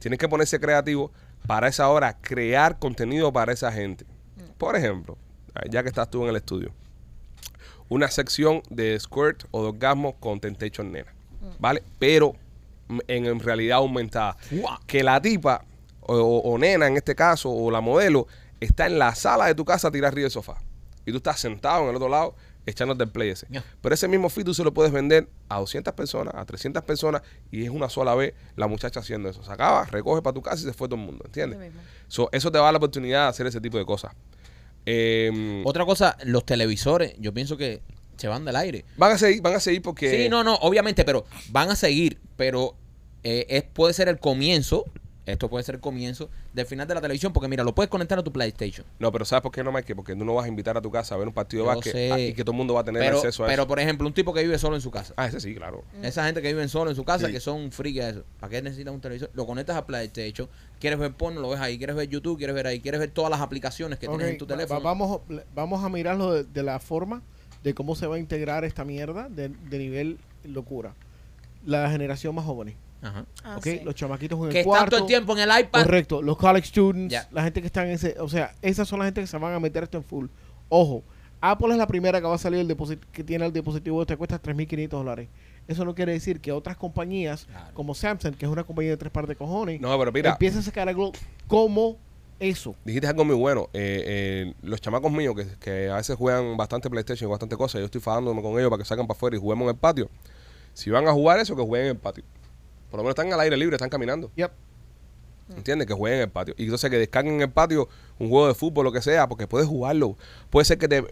tienen que ponerse creativos para esa hora, crear contenido para esa gente. Por ejemplo, ya que estás tú en el estudio, una sección de squirt o de orgasmo con Temptation Nena, ¿vale? Pero mm, en, en realidad aumentada. Que la tipa, o, o- o nena en este caso, o la modelo, está en la sala de tu casa tirada arriba del sofá. Y tú estás sentado en el otro lado echándote el play ese. Pero ese mismo feed tú se lo puedes vender a 200 personas, a 300 personas, y es una sola vez la muchacha haciendo eso. Se acaba, recoge para tu casa y se fue todo el mundo, ¿entiendes? Mismo. So, eso te va a dar la oportunidad de hacer ese tipo de cosas. Eh, Otra cosa, los televisores, yo pienso que se van del aire. van a seguir, van a seguir porque... Sí, no, no, obviamente, pero van a seguir, pero eh, es, puede ser el comienzo, esto puede ser el comienzo del final de la televisión, porque mira, lo puedes conectar a tu PlayStation. No, pero ¿sabes por qué no, Mike? Porque tú no vas a invitar a tu casa a ver un partido de Yo básquet sé. ah, y que todo el mundo va a tener Pero, acceso a pero eso. por ejemplo, un tipo que vive solo en su casa. Ah, ese sí, claro. Esa gente que vive solo en su casa, Sí. que son friki a eso. ¿Para qué necesitas un televisor? Lo conectas a PlayStation, quieres ver porno, lo ves ahí, quieres ver YouTube, quieres ver ahí, quieres ver todas las aplicaciones que Ok, tienes en tu va- teléfono. va- vamos, vamos a mirarlo de, de la forma de cómo se va a integrar esta mierda de, de nivel locura. La generación más joven. Ajá. Ah. Los chamaquitos en Que el están cuarto. todo el tiempo en el iPad. Correcto, los college students, la gente que está en ese, o sea, esas son las gente que se van a meter esto en full. Ojo, Apple es la primera que va a salir el depósito, que tiene el dispositivo te cuesta 3.500 dólares. Eso no quiere decir que otras compañías, Claro. como Samsung, que es una compañía de tres par de cojones, No, pero mira, empieza a sacar algo como eso. dijiste algo muy bueno. Eh, eh, los chamacos míos que, que a veces juegan bastante PlayStation y bastante cosas, yo estoy fajándome con ellos para que salgan para afuera y juguemos en el patio. Si van a jugar eso, que jueguen en el patio. Por lo menos están al aire libre, están caminando. Yep. ¿Entiendes? Que jueguen en el patio. Y entonces que descarguen en el patio un juego de fútbol, lo que sea, porque puedes jugarlo. Puede ser que te...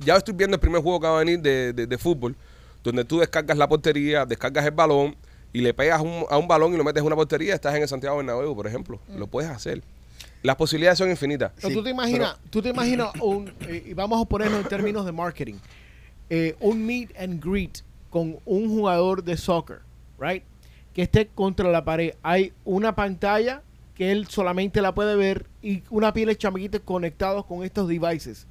Ya estoy viendo el primer juego que va a venir de, de- de fútbol, donde tú descargas la portería, descargas el balón y le pegas un- a un balón y lo metes en una portería, estás en el Santiago Bernabéu, por ejemplo. Lo puedes hacer. Las posibilidades son infinitas. Sí, tú te imaginas, tú te imaginas un, eh, y vamos a ponerlo en términos de marketing, eh, un meet and greet con un jugador de soccer, right? Que esté contra la pared. Hay una pantalla que él solamente la puede ver y una pila de chamaquitos conectados con estos devices.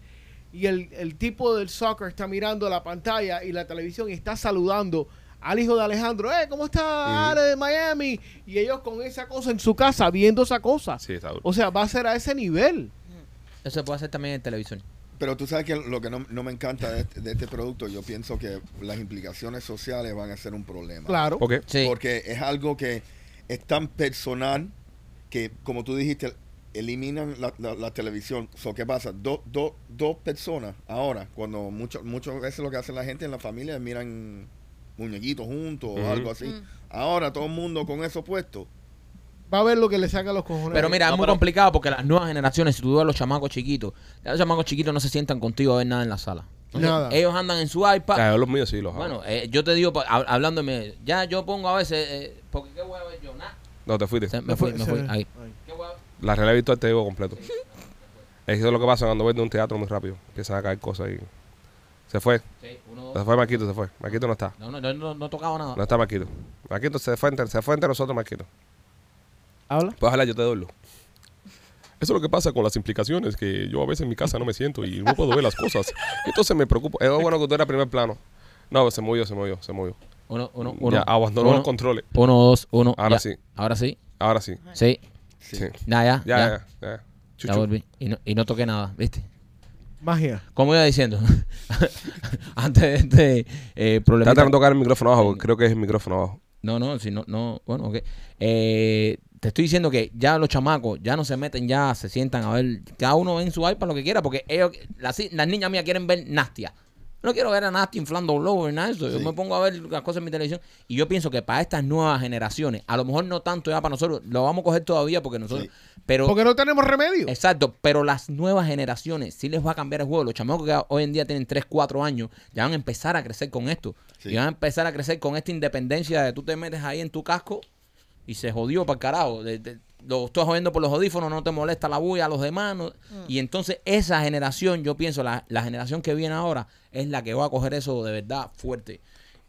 Y el, el tipo del soccer está mirando la pantalla y la televisión y está saludando al hijo de Alejandro, eh, ¿cómo está Ale de Miami? Y ellos con esa cosa en su casa, viendo esa cosa. Sí, está duro. O sea, va a ser a ese nivel. Eso se puede hacer también en televisión. Pero tú sabes que lo que no, no me encanta de este, de este producto, yo pienso que las implicaciones sociales van a ser un problema. Claro. Porque es algo que es tan personal que, como tú dijiste, eliminan la, la- la televisión. So, ¿Qué pasa? Do- do- dos personas ahora, cuando mucho- muchas veces lo que hace la gente en la familia es miran muñequitos juntos o algo así. Mm. Ahora todo el mundo con eso puesto. Va a ver lo que le saca los cojones. Pero mira, No, es muy pero- complicado porque las nuevas generaciones, si tú ves a los chamacos chiquitos, ya los chamacos chiquitos no se sientan contigo a ver nada en la sala. Entonces, Nada. Ellos andan en su iPad. Yo los míos sí los. Bueno, eh, yo te digo, pa- hab- hablándome, ya yo pongo a veces, eh, porque qué voy a ver yo, nada. No, te fuiste. Se- Me fui, me fui, ahí. ¿Qué voy a ver? La realidad virtual te digo completo. Eso es lo que pasa cuando ves de un teatro muy rápido. Empiezan a caer cosas y... Se fue. Sí, uno, Se fue Marquito, se fue. Marquito no está. No, no, no, no, no he tocado nada. No está Marquito. Marquito se fue entre, se fue entre nosotros, Marquito. Habla. Puedes hablar, yo te doy luz. Eso es lo que pasa con las implicaciones, que yo a veces en mi casa no me siento y no puedo ver las cosas. Entonces me preocupa. Es bueno que tú eras primer plano. No, se movió, se movió, se movió. Uno, uno, uno. ya abandonó uno, los controles. Uno, dos, uno. Ahora ya. sí. Ahora sí. Ahora sí. Sí. Sí. Sí. Ya, ya. Ya, Ya, ya, ya. Volví. Y no, y no toqué nada, ¿viste? Magia. Como iba diciendo, [LAUGHS] antes de este eh, problema. Trata de no tocar el micrófono abajo, porque creo que es el micrófono abajo. No, no, si no, no, bueno, ok. Eh, te estoy diciendo que ya los chamacos ya no se meten, ya se sientan a ver, cada uno en su iPad lo que quiera, porque ellos, las, las niñas mías quieren ver Nastia. No quiero ver a nadie inflando globos, nada de eso. Yo Sí. me pongo a ver las cosas en mi televisión y yo pienso que para estas nuevas generaciones, a lo mejor no tanto ya para nosotros, lo vamos a coger todavía porque nosotros, Sí. pero Porque no tenemos remedio. Exacto, pero las nuevas generaciones sí les va a cambiar el juego. Los chamacos que hoy en día tienen 3, 4 años ya van a empezar a crecer con esto. Sí. Y van a empezar a crecer con esta independencia de tú te metes ahí en tu casco y se jodió para el carajo. De- de- lo estás jodiendo por los audífonos, no te molesta la bulla a los demás. no- Y entonces esa generación, yo pienso, la, la generación que viene ahora es la que va a coger eso de verdad fuerte.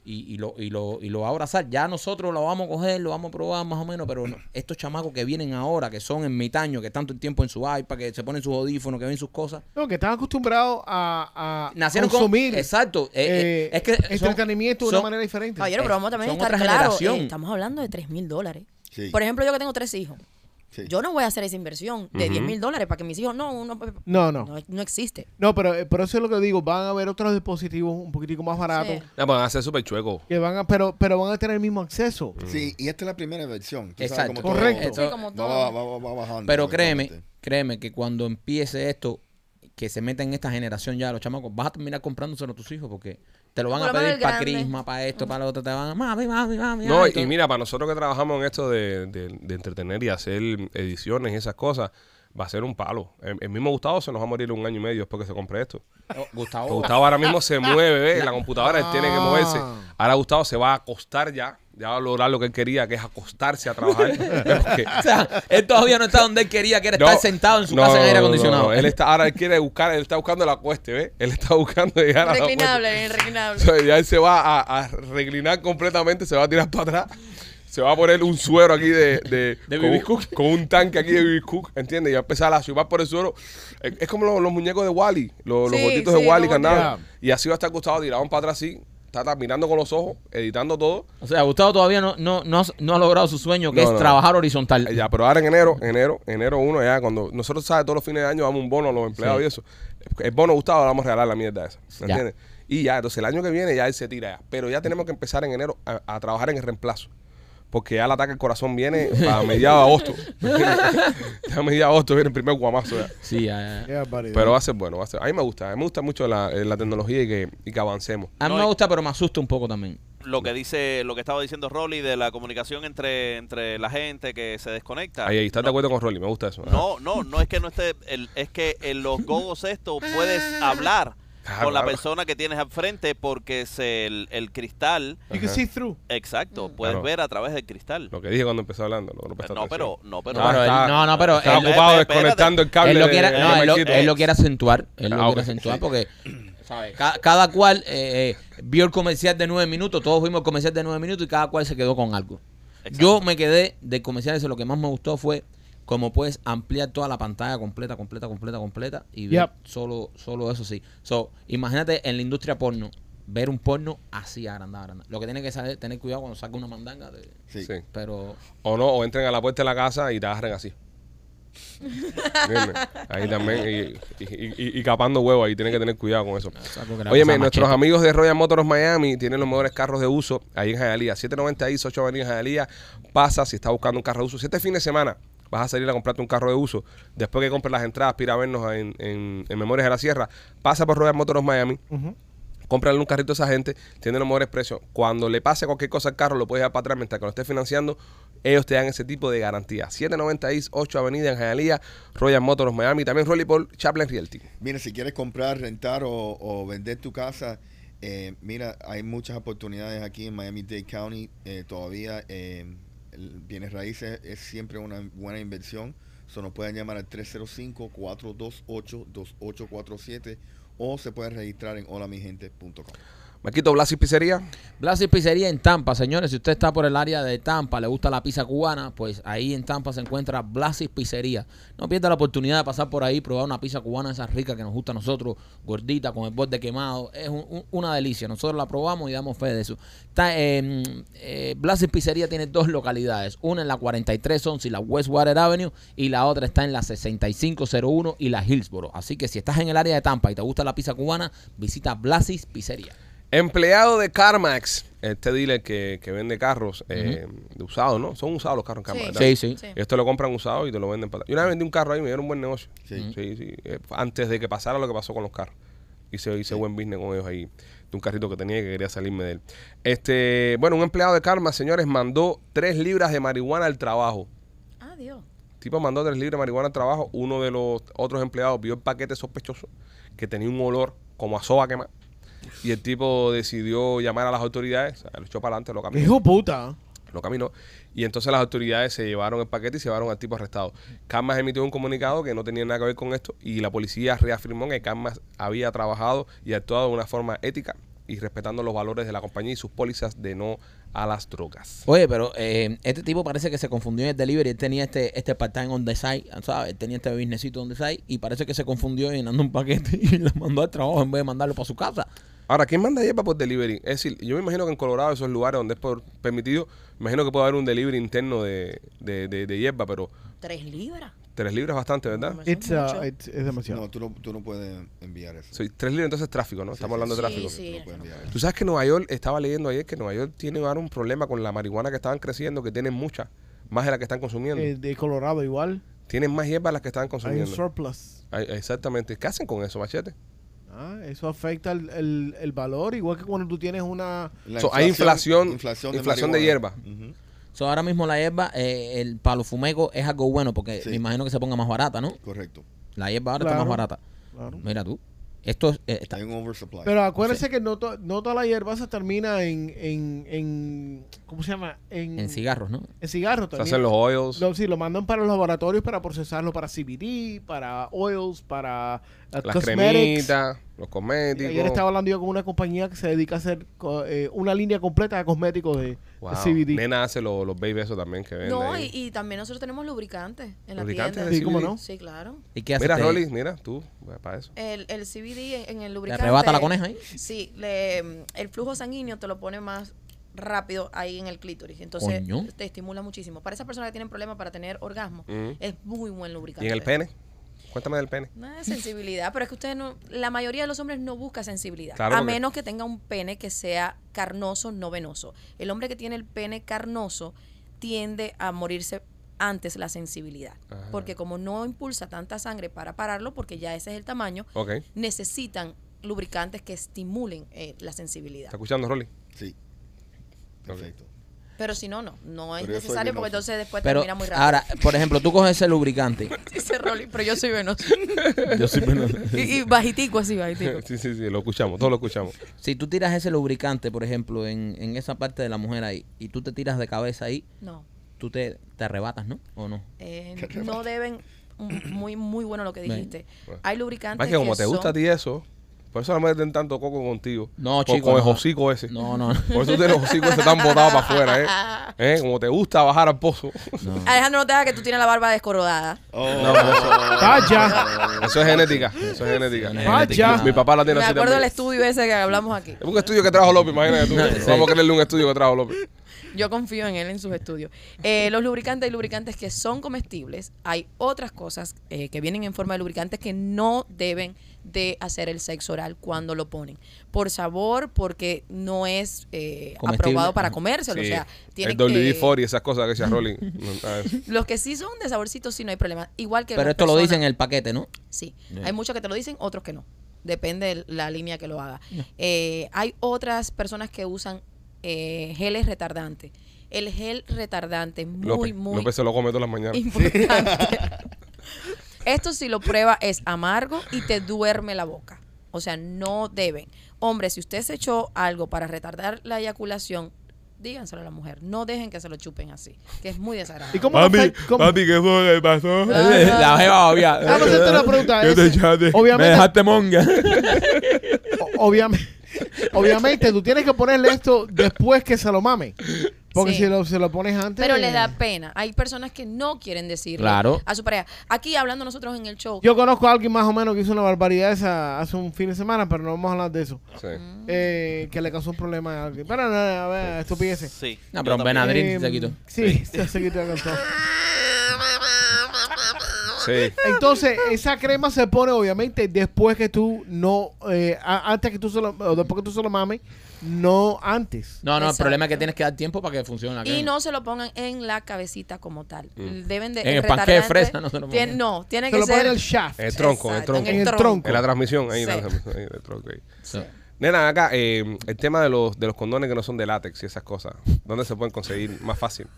Y, y lo, y, lo, y lo va a abrazar. Ya nosotros lo vamos a coger, lo vamos a probar más o menos, pero no- estos chamacos que vienen ahora, que son en mitaño, que están todo el tiempo en su iPad, que se ponen sus audífonos, que ven sus cosas, No, que están acostumbrados a, a nacieron consumir con... Exacto. eh, eh, eh, es que son- entretenimiento de son- una manera diferente. Caballero, pero vamos también a estar generación. eh, estamos hablando de 3 mil dólares. Sí. Por ejemplo, yo que tengo tres hijos. Sí. Yo no voy a hacer esa inversión de 10 mil dólares para que mis hijos no, uno- No, no. no, no existe. No, pero eh, por eso es lo que digo. Van a haber otros dispositivos un poquitico más baratos. Sí. Ya, pues van a ser súper chuecos. Que van a, pero, pero van a tener el mismo acceso. Sí, y esta es la primera versión. Tú sabes Exacto. todo Correcto. Sí, como Va, todo. va, va, va- va bajando. Pero créeme, créeme que cuando empiece esto, que se meta en esta generación ya los chamacos, vas a terminar comprándoselo a tus hijos porque te lo van a pedir para crisma, para esto, para lo otro, te van a, mami, mami, mami. No, ay", y todo. mira, para nosotros que trabajamos en esto de, de- de entretener y hacer ediciones y esas cosas, va a ser un palo. El, el mismo Gustavo se nos va a morir un año y medio después que se compre esto. Oh, Gustavo, Porque Gustavo ahora mismo se mueve, ¿ves? En la computadora él tiene que moverse. Ah. Ahora Gustavo se va a acostar ya. Ya va a lograr lo que él quería, que es acostarse a trabajar. [LAUGHS] O sea, él todavía no está donde él quería, que era No, estar sentado en su no, casa en aire acondicionado. no. Él está, ahora él quiere buscar, él está buscando la cueste, ¿ves? Él está buscando llegar a la cueste. Reclinable, reclinable. O sea, ya él se va a, a reclinar completamente, se va a tirar para atrás. Se va a poner un suero aquí de, de, [LAUGHS] De con, un- Cook. con un tanque aquí de BB Cook, ¿entiendes? Y va a empezar a chupar por el suero. Es, es como los, los muñecos de Wally, los, los Sí, gorditos sí, de Wally los que andaban. gorditos. Y así va a estar Gustavo tirado para atrás así, está, mirando con los ojos, editando todo. O sea, Gustavo todavía no, no, no, ha- no ha logrado su sueño, que No, es no. trabajar horizontal. Eh, Ya, pero ahora en enero, enero, enero 1, ya cuando nosotros, ¿sabes? Todos los fines de año damos un bono a los empleados Sí. y eso. El bono Gustavo, le vamos a regalar la mierda esa. ¿Me entiendes? Y ya, entonces el año que viene ya él se tira ya. Pero ya tenemos que empezar en enero a, a trabajar en el reemplazo. Porque ya el ataque al corazón viene a mediados de agosto. [LAUGHS] [LAUGHS] ya a mediados de agosto viene el primer guamazo ya. Sí, ya, ya. Pero va a ser bueno, va a ser. A mí me gusta, a mí me gusta mucho la, eh, la tecnología y que, y que avancemos. A mí me gusta, pero me asusta un poco también. Lo que dice, lo que estaba diciendo Rolly de la comunicación entre, entre la gente que se desconecta. Ahí, ahí, ¿estás de no, acuerdo con Rolly? Me gusta eso. No, no, no es que no esté, el- es que en los gogos estos puedes hablar Claro, con la claro. persona que tienes al frente porque es el, el cristal, You can see through. exacto, puedes Claro. ver a través del cristal. Lo que dije cuando empezó hablando. No, no, No, pero, no, pero, Ah, pero él- está- no, no, pero Está él- ocupado espérate, desconectando el cable. él lo quiere, de no, él lo, él lo quiere acentuar. Él lo Ah, quiere ok, acentuar porque [CLEARS THROAT] ¿sabes? Cada, cada cual eh, eh, vio el comercial de nueve minutos, todos vimos el comercial de nueve minutos y cada cual se quedó con algo. Exacto. Yo me quedé de comercial, eso lo que más me gustó fue cómo puedes ampliar toda la pantalla completa, completa, completa, completa y ver Yep. solo, solo eso sí. So, imagínate en la industria porno, ver un porno así agrandado, agrandado. Lo que tiene que saber, tener cuidado cuando saca una mandanga, de- Sí. Sí. pero O no, o entren a la puerta de la casa y te agarren así. Ahí también. Y, y, y- y capando huevos, ahí tienen que tener cuidado con eso. Óyeme, cosa nuestros machete. amigos de Royal Motors Miami tienen los mejores carros de uso ahí en Hialeah. 790 East, 8 Avenida Hialeah. Pasa si estás buscando un carro de uso. Si este fin de semana vas a salir a comprarte un carro de uso, después que compres las entradas, para ir a vernos en, en, en Memorias de la Sierra, pasa por Royal Motors Miami. Ujú. Cómprale un carrito a esa gente, tienen los mejores precios. Cuando le pase cualquier cosa al carro, lo puedes dar para atrás mientras que lo estés financiando. Ellos te dan ese tipo de garantía. 790 East, 8 Avenida en Hialeah, Royal Motors Miami, también Rolly Paul, Chaplin Realty. Mira, si quieres comprar, rentar o, o vender tu casa, eh, mira, hay muchas oportunidades aquí en Miami-Dade County. eh, todavía eh, el bienes raíces es siempre una buena inversión. So, nos pueden llamar al 305-428-2847 o se pueden registrar en holamigente.com. Maquito Blasi Pizzería. Blasi Pizzería en Tampa, señores. Si usted está por el área de Tampa, le gusta la pizza cubana, pues ahí en Tampa se encuentra Blasi Pizzería. No pierda la oportunidad de pasar por ahí, probar una pizza cubana esa rica que nos gusta a nosotros, gordita, con el borde quemado. Es un- un- una delicia. Nosotros la probamos y damos fe de eso. Está, eh, eh, Pizzería tiene dos localidades. Una en la 4311 y la Westwater Avenue y la otra está en la 6501 y la Hillsboro. Así que si estás en el área de Tampa y te gusta la pizza cubana, visita Blasis Pizzería. Empleado de CarMax, este dealer que, que vende carros eh, de usados, ¿no? Son usados los carros en CarMax. Sí. ¿verdad? Sí, sí. Sí. Ellos te lo compran usado y te lo venden para atrás. Yo una vez vendí un carro ahí me dieron un buen negocio. Sí. Sí, sí. eh, Antes de que pasara lo que pasó con los carros. Hice, hice buen business con ellos ahí. De un carrito que tenía y que quería salirme de él. Este, bueno, un empleado de Karma, señores, mandó tres libras de marihuana al trabajo. Ah, Dios. El tipo mandó tres libras de marihuana al trabajo. Uno de los otros empleados vio el paquete sospechoso que tenía un olor como a soba quemada. Y el tipo decidió llamar a las autoridades. o sea, lo echó para adelante, lo caminó. Hijo puta. Lo caminó. Y entonces las autoridades se llevaron el paquete y se llevaron al tipo arrestado. Camas emitió un comunicado que no tenía nada que ver con esto. Y la policía reafirmó que Camas había trabajado y actuado de una forma ética y respetando los valores de la compañía y sus pólizas de no a las drogas. Oye, pero eh, este tipo parece que se confundió en el delivery. Él tenía este, este part-time on the side, ¿sabes? Él tenía este businessito on the side y parece que se confundió llenando un paquete [LAUGHS] y lo mandó al trabajo en vez de mandarlo para su casa. Ahora, ¿quién manda hierba por delivery? Es decir, yo me imagino que en Colorado, esos lugares donde es por permitido, me imagino que puede haber un delivery interno de, de, de, de hierba, pero Tres libras. tres libras es bastante, ¿verdad? It's, uh, es demasiado. No, tú no, tú no puedes enviar eso. Sí, tres libras entonces es tráfico, ¿no? Sí, Estamos sí, hablando de tráfico. Sí, Tú no. Tú sabes que Nueva York, estaba leyendo ayer que Nueva York tiene ahora un problema con la marihuana que estaban creciendo, que tienen mucha, más de la que están consumiendo. Eh, de Colorado igual. tienen más hierba de las que están Hay un consumiendo. surplus. Ay, exactamente. ¿Qué hacen con eso, machete? Ah, eso afecta el, el- el valor, igual que cuando tú tienes una... So, hay inflación- inflación de marihuana. hierba. Ujú. So, ahora mismo la hierba, eh, el palo fumeco es algo bueno porque Sí. me imagino que se ponga más barata, ¿no? Correcto. La hierba ahora está Claro. más barata. Claro. Mira tú. Esto es, eh, está- Hay un oversupply. Pero acuérdense que no, to- no toda la hierba se termina en, en, en ¿cómo se llama? En, en cigarros, ¿no? En cigarros Se también. hacen los oils. Lo- sí, lo mandan para los laboratorios para procesarlo para CBD, para oils, para uh, las cosmetics. cremitas, los cosméticos. Ayer estaba hablando yo con una compañía que se dedica a hacer eh, una línea completa de cosméticos de, de Wow. CBD. Nena hace los, los baby eso también que vende. No, y, y también nosotros tenemos lubricantes en la ¿Lubricantes tienda. de Sí, cómo no. Sí, claro. ¿Y qué hace Mira? Rolly, mira, tú, para eso. El, el CBD en, en el ¿Le lubricante. arrebata la coneja ahí? Sí, le, el flujo sanguíneo te lo pone más rápido ahí en el clítoris. Entonces Coño. te estimula muchísimo. Para esas personas que tienen problemas para tener orgasmo, Ujú. es muy buen lubricante. ¿Y en el pene? Cuéntame del pene. Nada de sensibilidad, pero es que ustedes no, la mayoría de los hombres no busca sensibilidad, Claro, a porque- menos que tenga un pene que sea carnoso, no venoso. El hombre que tiene el pene carnoso tiende a morirse antes la sensibilidad, Ajá. porque como no impulsa tanta sangre para pararlo, porque ya ese es el tamaño, necesitan lubricantes que estimulen eh, la sensibilidad. ¿Está escuchando, Rolly? Sí. Perfecto. Pero si no, no, no es Pero necesario porque entonces después Pero termina muy rápido. ahora, por ejemplo, tú coges ese lubricante. [LAUGHS] Dice Rolly, pero yo soy venoso. [LAUGHS] Yo soy venoso. y, y bajitico así, bajitico. [LAUGHS] sí, sí, sí, lo escuchamos, todos lo escuchamos. Si tú tiras ese lubricante, por ejemplo, en, en esa parte de la mujer ahí, y tú te tiras de cabeza ahí, No. tú te, te arrebatas, ¿no? ¿O no? Eh, no deben mm, muy muy bueno lo que dijiste Bueno. hay lubricantes Es que como te gusta a ti eso, por eso no me den tanto coco contigo. No, Con- chico, Con el no. hocico ese. No, no, no. Por eso tienes el hocico ese tan botado para afuera, ¿eh? [LAUGHS] ¿eh? Como te gusta bajar al pozo. no. [LAUGHS] Alejandro no te hagas que tú tienes la barba descorodada Oh. Vaya. Eso es genética. Eso es genética. Vaya. Mi papá la tiene me así acuerdo del estudio ese que hablamos aquí Es un estudio que trajo López, imagínate tú. [LAUGHS] Sí. Vamos a creerle un estudio que trajo López. Yo confío en él en sus estudios Eh, los lubricantes hay lubricantes que son comestibles hay otras cosas eh, que vienen en forma de lubricantes que no deben de hacer el sexo oral cuando lo ponen por sabor porque no es eh, aprobado para comérselo o Sí, sea tiene el que- WD-40 y esas cosas que decía Rolling. [LAUGHS] Los que sí son de saborcito sí no hay problema igual que Pero esto lo personas- dice en el paquete, ¿no? Sí, Yeah. hay muchos que te lo dicen, otros que no. Depende de la línea que lo haga. Eh, hay otras personas que usan eh, geles retardantes. El gel retardante es muy, López, muy López se lo come todas las mañanas. importante. [LAUGHS] Esto si lo prueba es amargo y te duerme la boca. O sea, no deben. Hombre, si usted se echó algo para retardar la eyaculación, díganselo a la mujer. No dejen que se lo chupen así, que es muy desagradable. ¿Y cómo afecta- cómo- ¿qué fue que pasó? Ah. La jeva, obvia. Vamos a hacerte una pregunta. ¿Qué te ese- echaste? Me [LAUGHS] Obviamente, dejaste monga. obviamente, obviamente, tú tienes que ponerle esto después que se lo mame. Porque Sí. si lo, se lo pones antes. Pero les da pena. Hay personas que no quieren decirle Claro. a su pareja. Aquí hablando nosotros en el show. Yo conozco a alguien más o menos que hizo una barbaridad esa hace un fin de semana, pero no vamos a hablar de eso. Sí. Eh, que le causó un problema a alguien. Pero no, a ver, estupideces. Sí. No, pero también. Benadryl Eh, se quitó. Sí, se, se quitó. [LAUGHS] Sí. Entonces, esa crema se pone obviamente después que tú no, eh, a- antes que tú se lo, o después que tú se lo mames, no antes. No, no, el Exacto. problema es que tienes que dar tiempo para que funcione la Y no se lo pongan en la cabecita como tal. Deben de En el panque de retardante- fresa no se lo Tien- pongan. No, tiene Se que lo ponen ser en el shaft. En el tronco, en el Exacto, tronco. En el tronco. En la transmisión, ahí, en la Sí. transmisión, ahí, en el tronco, ahí. Sí. Nena, acá, eh, el tema de los, de los condones que no son de látex y esas cosas, ¿dónde se pueden conseguir más fácil?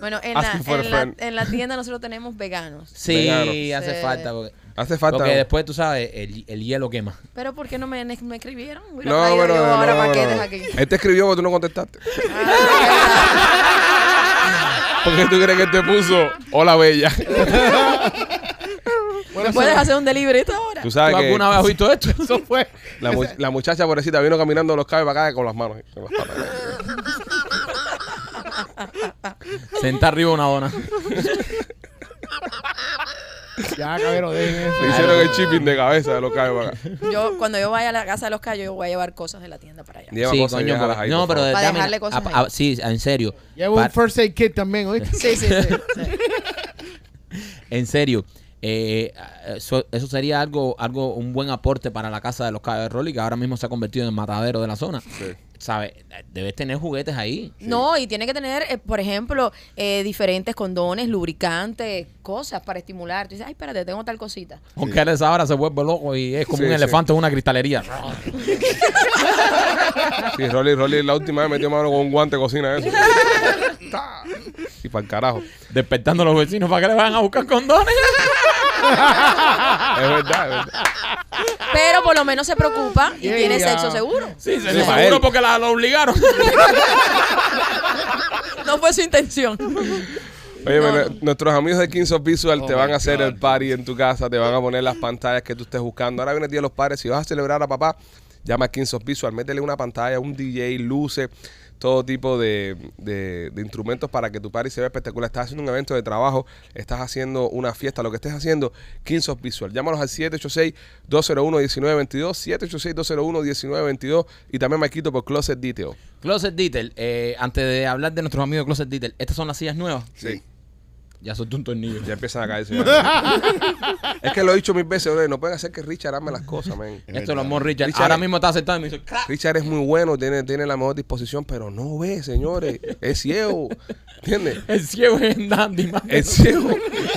Bueno, en la, en, la, en la tienda nosotros tenemos veganos. Sí, hace Sí. falta. Porque, Hace falta. porque después, tú sabes, el, el hielo quema. Pero ¿por qué no me, me escribieron? No, pero yo no, ahora no, no. aquí. Él te escribió porque tú no contestaste. Ah, [LAUGHS] ¿Por qué tú crees que él te puso hola bella? [LAUGHS] ¿Me puedes hacer un delivery esta hora? Tú sabes ¿Tú que alguna vez has visto esto? Eso fue. la, mu- la muchacha pobrecita vino caminando los cabos para acá con las manos. con las [LAUGHS] patas. Senta arriba una dona. Ya, cabrón, dejen eso. Le hicieron el chipping de cabeza de los cabos para acá. Yo, cuando yo vaya a la casa de los callos, yo voy a llevar cosas de la tienda para allá. Lleva sí, cosas y coño, déjalas porque- ahí, no, por pero favor. Para dame- dejarle cosas a- ahí. a- sí, en serio. Lleva Pa- un first aid kit también, ¿oíste? Sí, sí, sí. sí. [LAUGHS] En serio. eh, eso, eso sería algo, algo, un buen aporte para la casa de los cabos de Rolly, que ahora mismo se ha convertido en matadero de la zona. Sí. ¿Sabes? Debes tener juguetes ahí. No, y tiene que tener, eh, por ejemplo, eh, diferentes condones, lubricantes, cosas para estimular. Tú dices, ay, espérate, tengo tal cosita. Aunque él esa hora se vuelve loco y es como Sí, un sí. elefante en una cristalería. [LAUGHS] Sí, Rolly, Rolly la última vez metió mano con un guante de cocina eso. [LAUGHS] Y para el carajo. Despertando a los vecinos para que le vayan a buscar condones. [LAUGHS] [LAUGHS] Es verdad, es verdad. Pero por lo menos se preocupa y Yeah, tiene sexo seguro. Sí, se Sí, lo para seguro él. porque la, lo obligaron. [LAUGHS] No fue su intención. Oye, No, bueno, no. nuestros amigos de Kings of Visual Oh te my van a hacer God. el party en tu casa, te van a poner las pantallas que tú estés buscando. Ahora viene el Día de los Padres. Si vas a celebrar a papá, llama a Kings of Visual, métele una pantalla, un DJ, luces, todo tipo de, de- de instrumentos para que tu party se vea espectacular. Estás haciendo un evento de trabajo, estás haciendo una fiesta, lo que estés haciendo, Kings of Visual. Llámalos al 786-201-1922, 786-201-1922 y también me quito por Closet Detail. Closet Detail, eh, antes de hablar de nuestros amigos de Closet Detail, estas son las sillas nuevas. Sí. Ya son un tornillo. Ya empiezan a caerse. [LAUGHS] es que lo he dicho mil veces, bro, no pueden hacer que Richard ame las cosas, man. Esto lo amor Richard. Richard Ahora es- mismo está sentado y me dice, "Crack". Richard es muy bueno, tiene, tiene la mejor disposición, pero no ve, señores. Es ciego. ¿Entiendes? El ciego es en Dandy, man. Es ciego.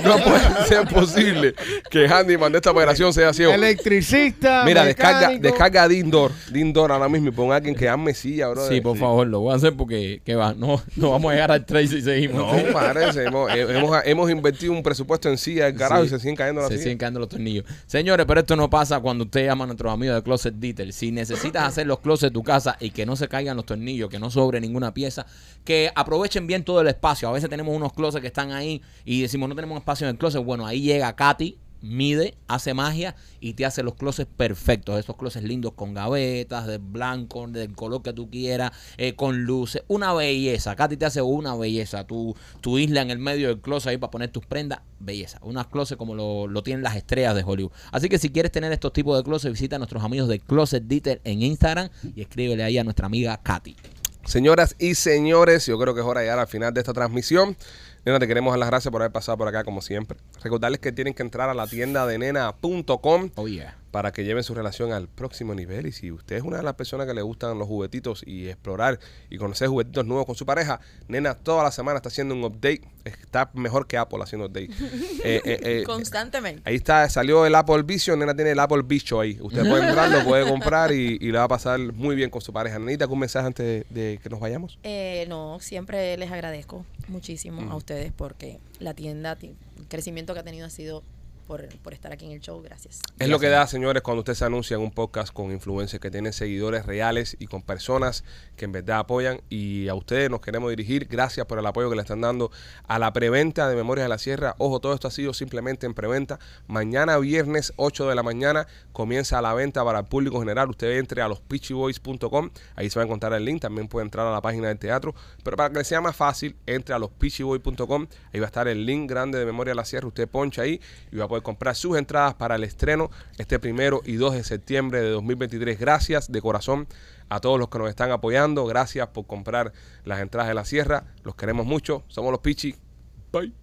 No puede ser posible que Handyman de esta operación sea ciego. Electricista. Mira, descarga, mecánico. descarga Dindor, Dindor ahora mismo y pon a alguien que ame silla, bro. Sí, por favor, lo voy a hacer porque ¿qué va? No, no vamos a llegar al 3 y seguimos. No, parece. Hemos, hemos, hemos invertido un presupuesto en silla del carajo Sí. y se siguen cayendo las Se sillas. siguen cayendo los tornillos. Señores, pero esto no pasa cuando usted llama a nuestros amigos de Closet Detail. Si necesitas hacer los closets de tu casa y que no se caigan los tornillos, que no sobre ninguna pieza, que aprovechen bien todo el espacio. A veces tenemos unos closets que están ahí y decimos no tenemos espacio en el closet. Bueno, ahí llega Katy, mide, hace magia y te hace los closets perfectos. Esos closets lindos con gavetas, de blanco, del color que tú quieras, eh, con luces. Una belleza. Katy te hace una belleza. Tu, tu isla en el medio del closet ahí para poner tus prendas. Belleza. Unas closets como lo, lo tienen las estrellas de Hollywood. Así que si quieres tener estos tipos de closets, visita a nuestros amigos de Closet Detail en Instagram y escríbele ahí a nuestra amiga Katy. Señoras y señores, yo creo que es hora de al final de esta transmisión. Nena, te queremos dar las gracias por haber pasado por acá como siempre. Recordarles que tienen que entrar a la tienda de nena.com Oh, yeah. Para que lleven su relación al próximo nivel. Y si usted es una de las personas que le gustan los juguetitos y explorar y conocer juguetitos nuevos con su pareja, Nena toda la semana está haciendo un update. Está mejor que Apple haciendo update. [LAUGHS] Eh, eh, eh, Constantemente. Ahí está, salió el Apple Vision, Nena tiene el Apple Bicho ahí. Usted puede [LAUGHS] entrar, lo puede comprar y, y le va a pasar muy bien con su pareja. Nenita, ¿algún mensaje antes de, de que nos vayamos? Eh, no, siempre les agradezco muchísimo a ustedes porque la tienda, ti- el crecimiento que ha tenido ha sido por, estar aquí en el show. Gracias. Es lo que da, señores, cuando usted se anuncia en un podcast con influencers que tienen seguidores reales y con personas que en verdad apoyan. Y a ustedes nos queremos dirigir. Gracias por el apoyo que le están dando a la preventa de Memorias de la Sierra. Ojo, todo esto ha sido simplemente en preventa. Mañana viernes, 8 de la mañana, comienza la venta para el público general. Usted entre a los pitchyboys.com. Ahí se va a encontrar el link. También puede entrar a la página del teatro. Pero para que le sea más fácil, entre a los pitchyboys.com. Ahí va a estar el link grande de Memoria de la Sierra. Usted poncha ahí y va a poder comprar sus entradas para el estreno este primero y 2 de septiembre de 2023. Gracias de corazón a todos los que nos están apoyando. Gracias por comprar las entradas de la Sierra. Los queremos mucho. Somos los Pichi. Bye.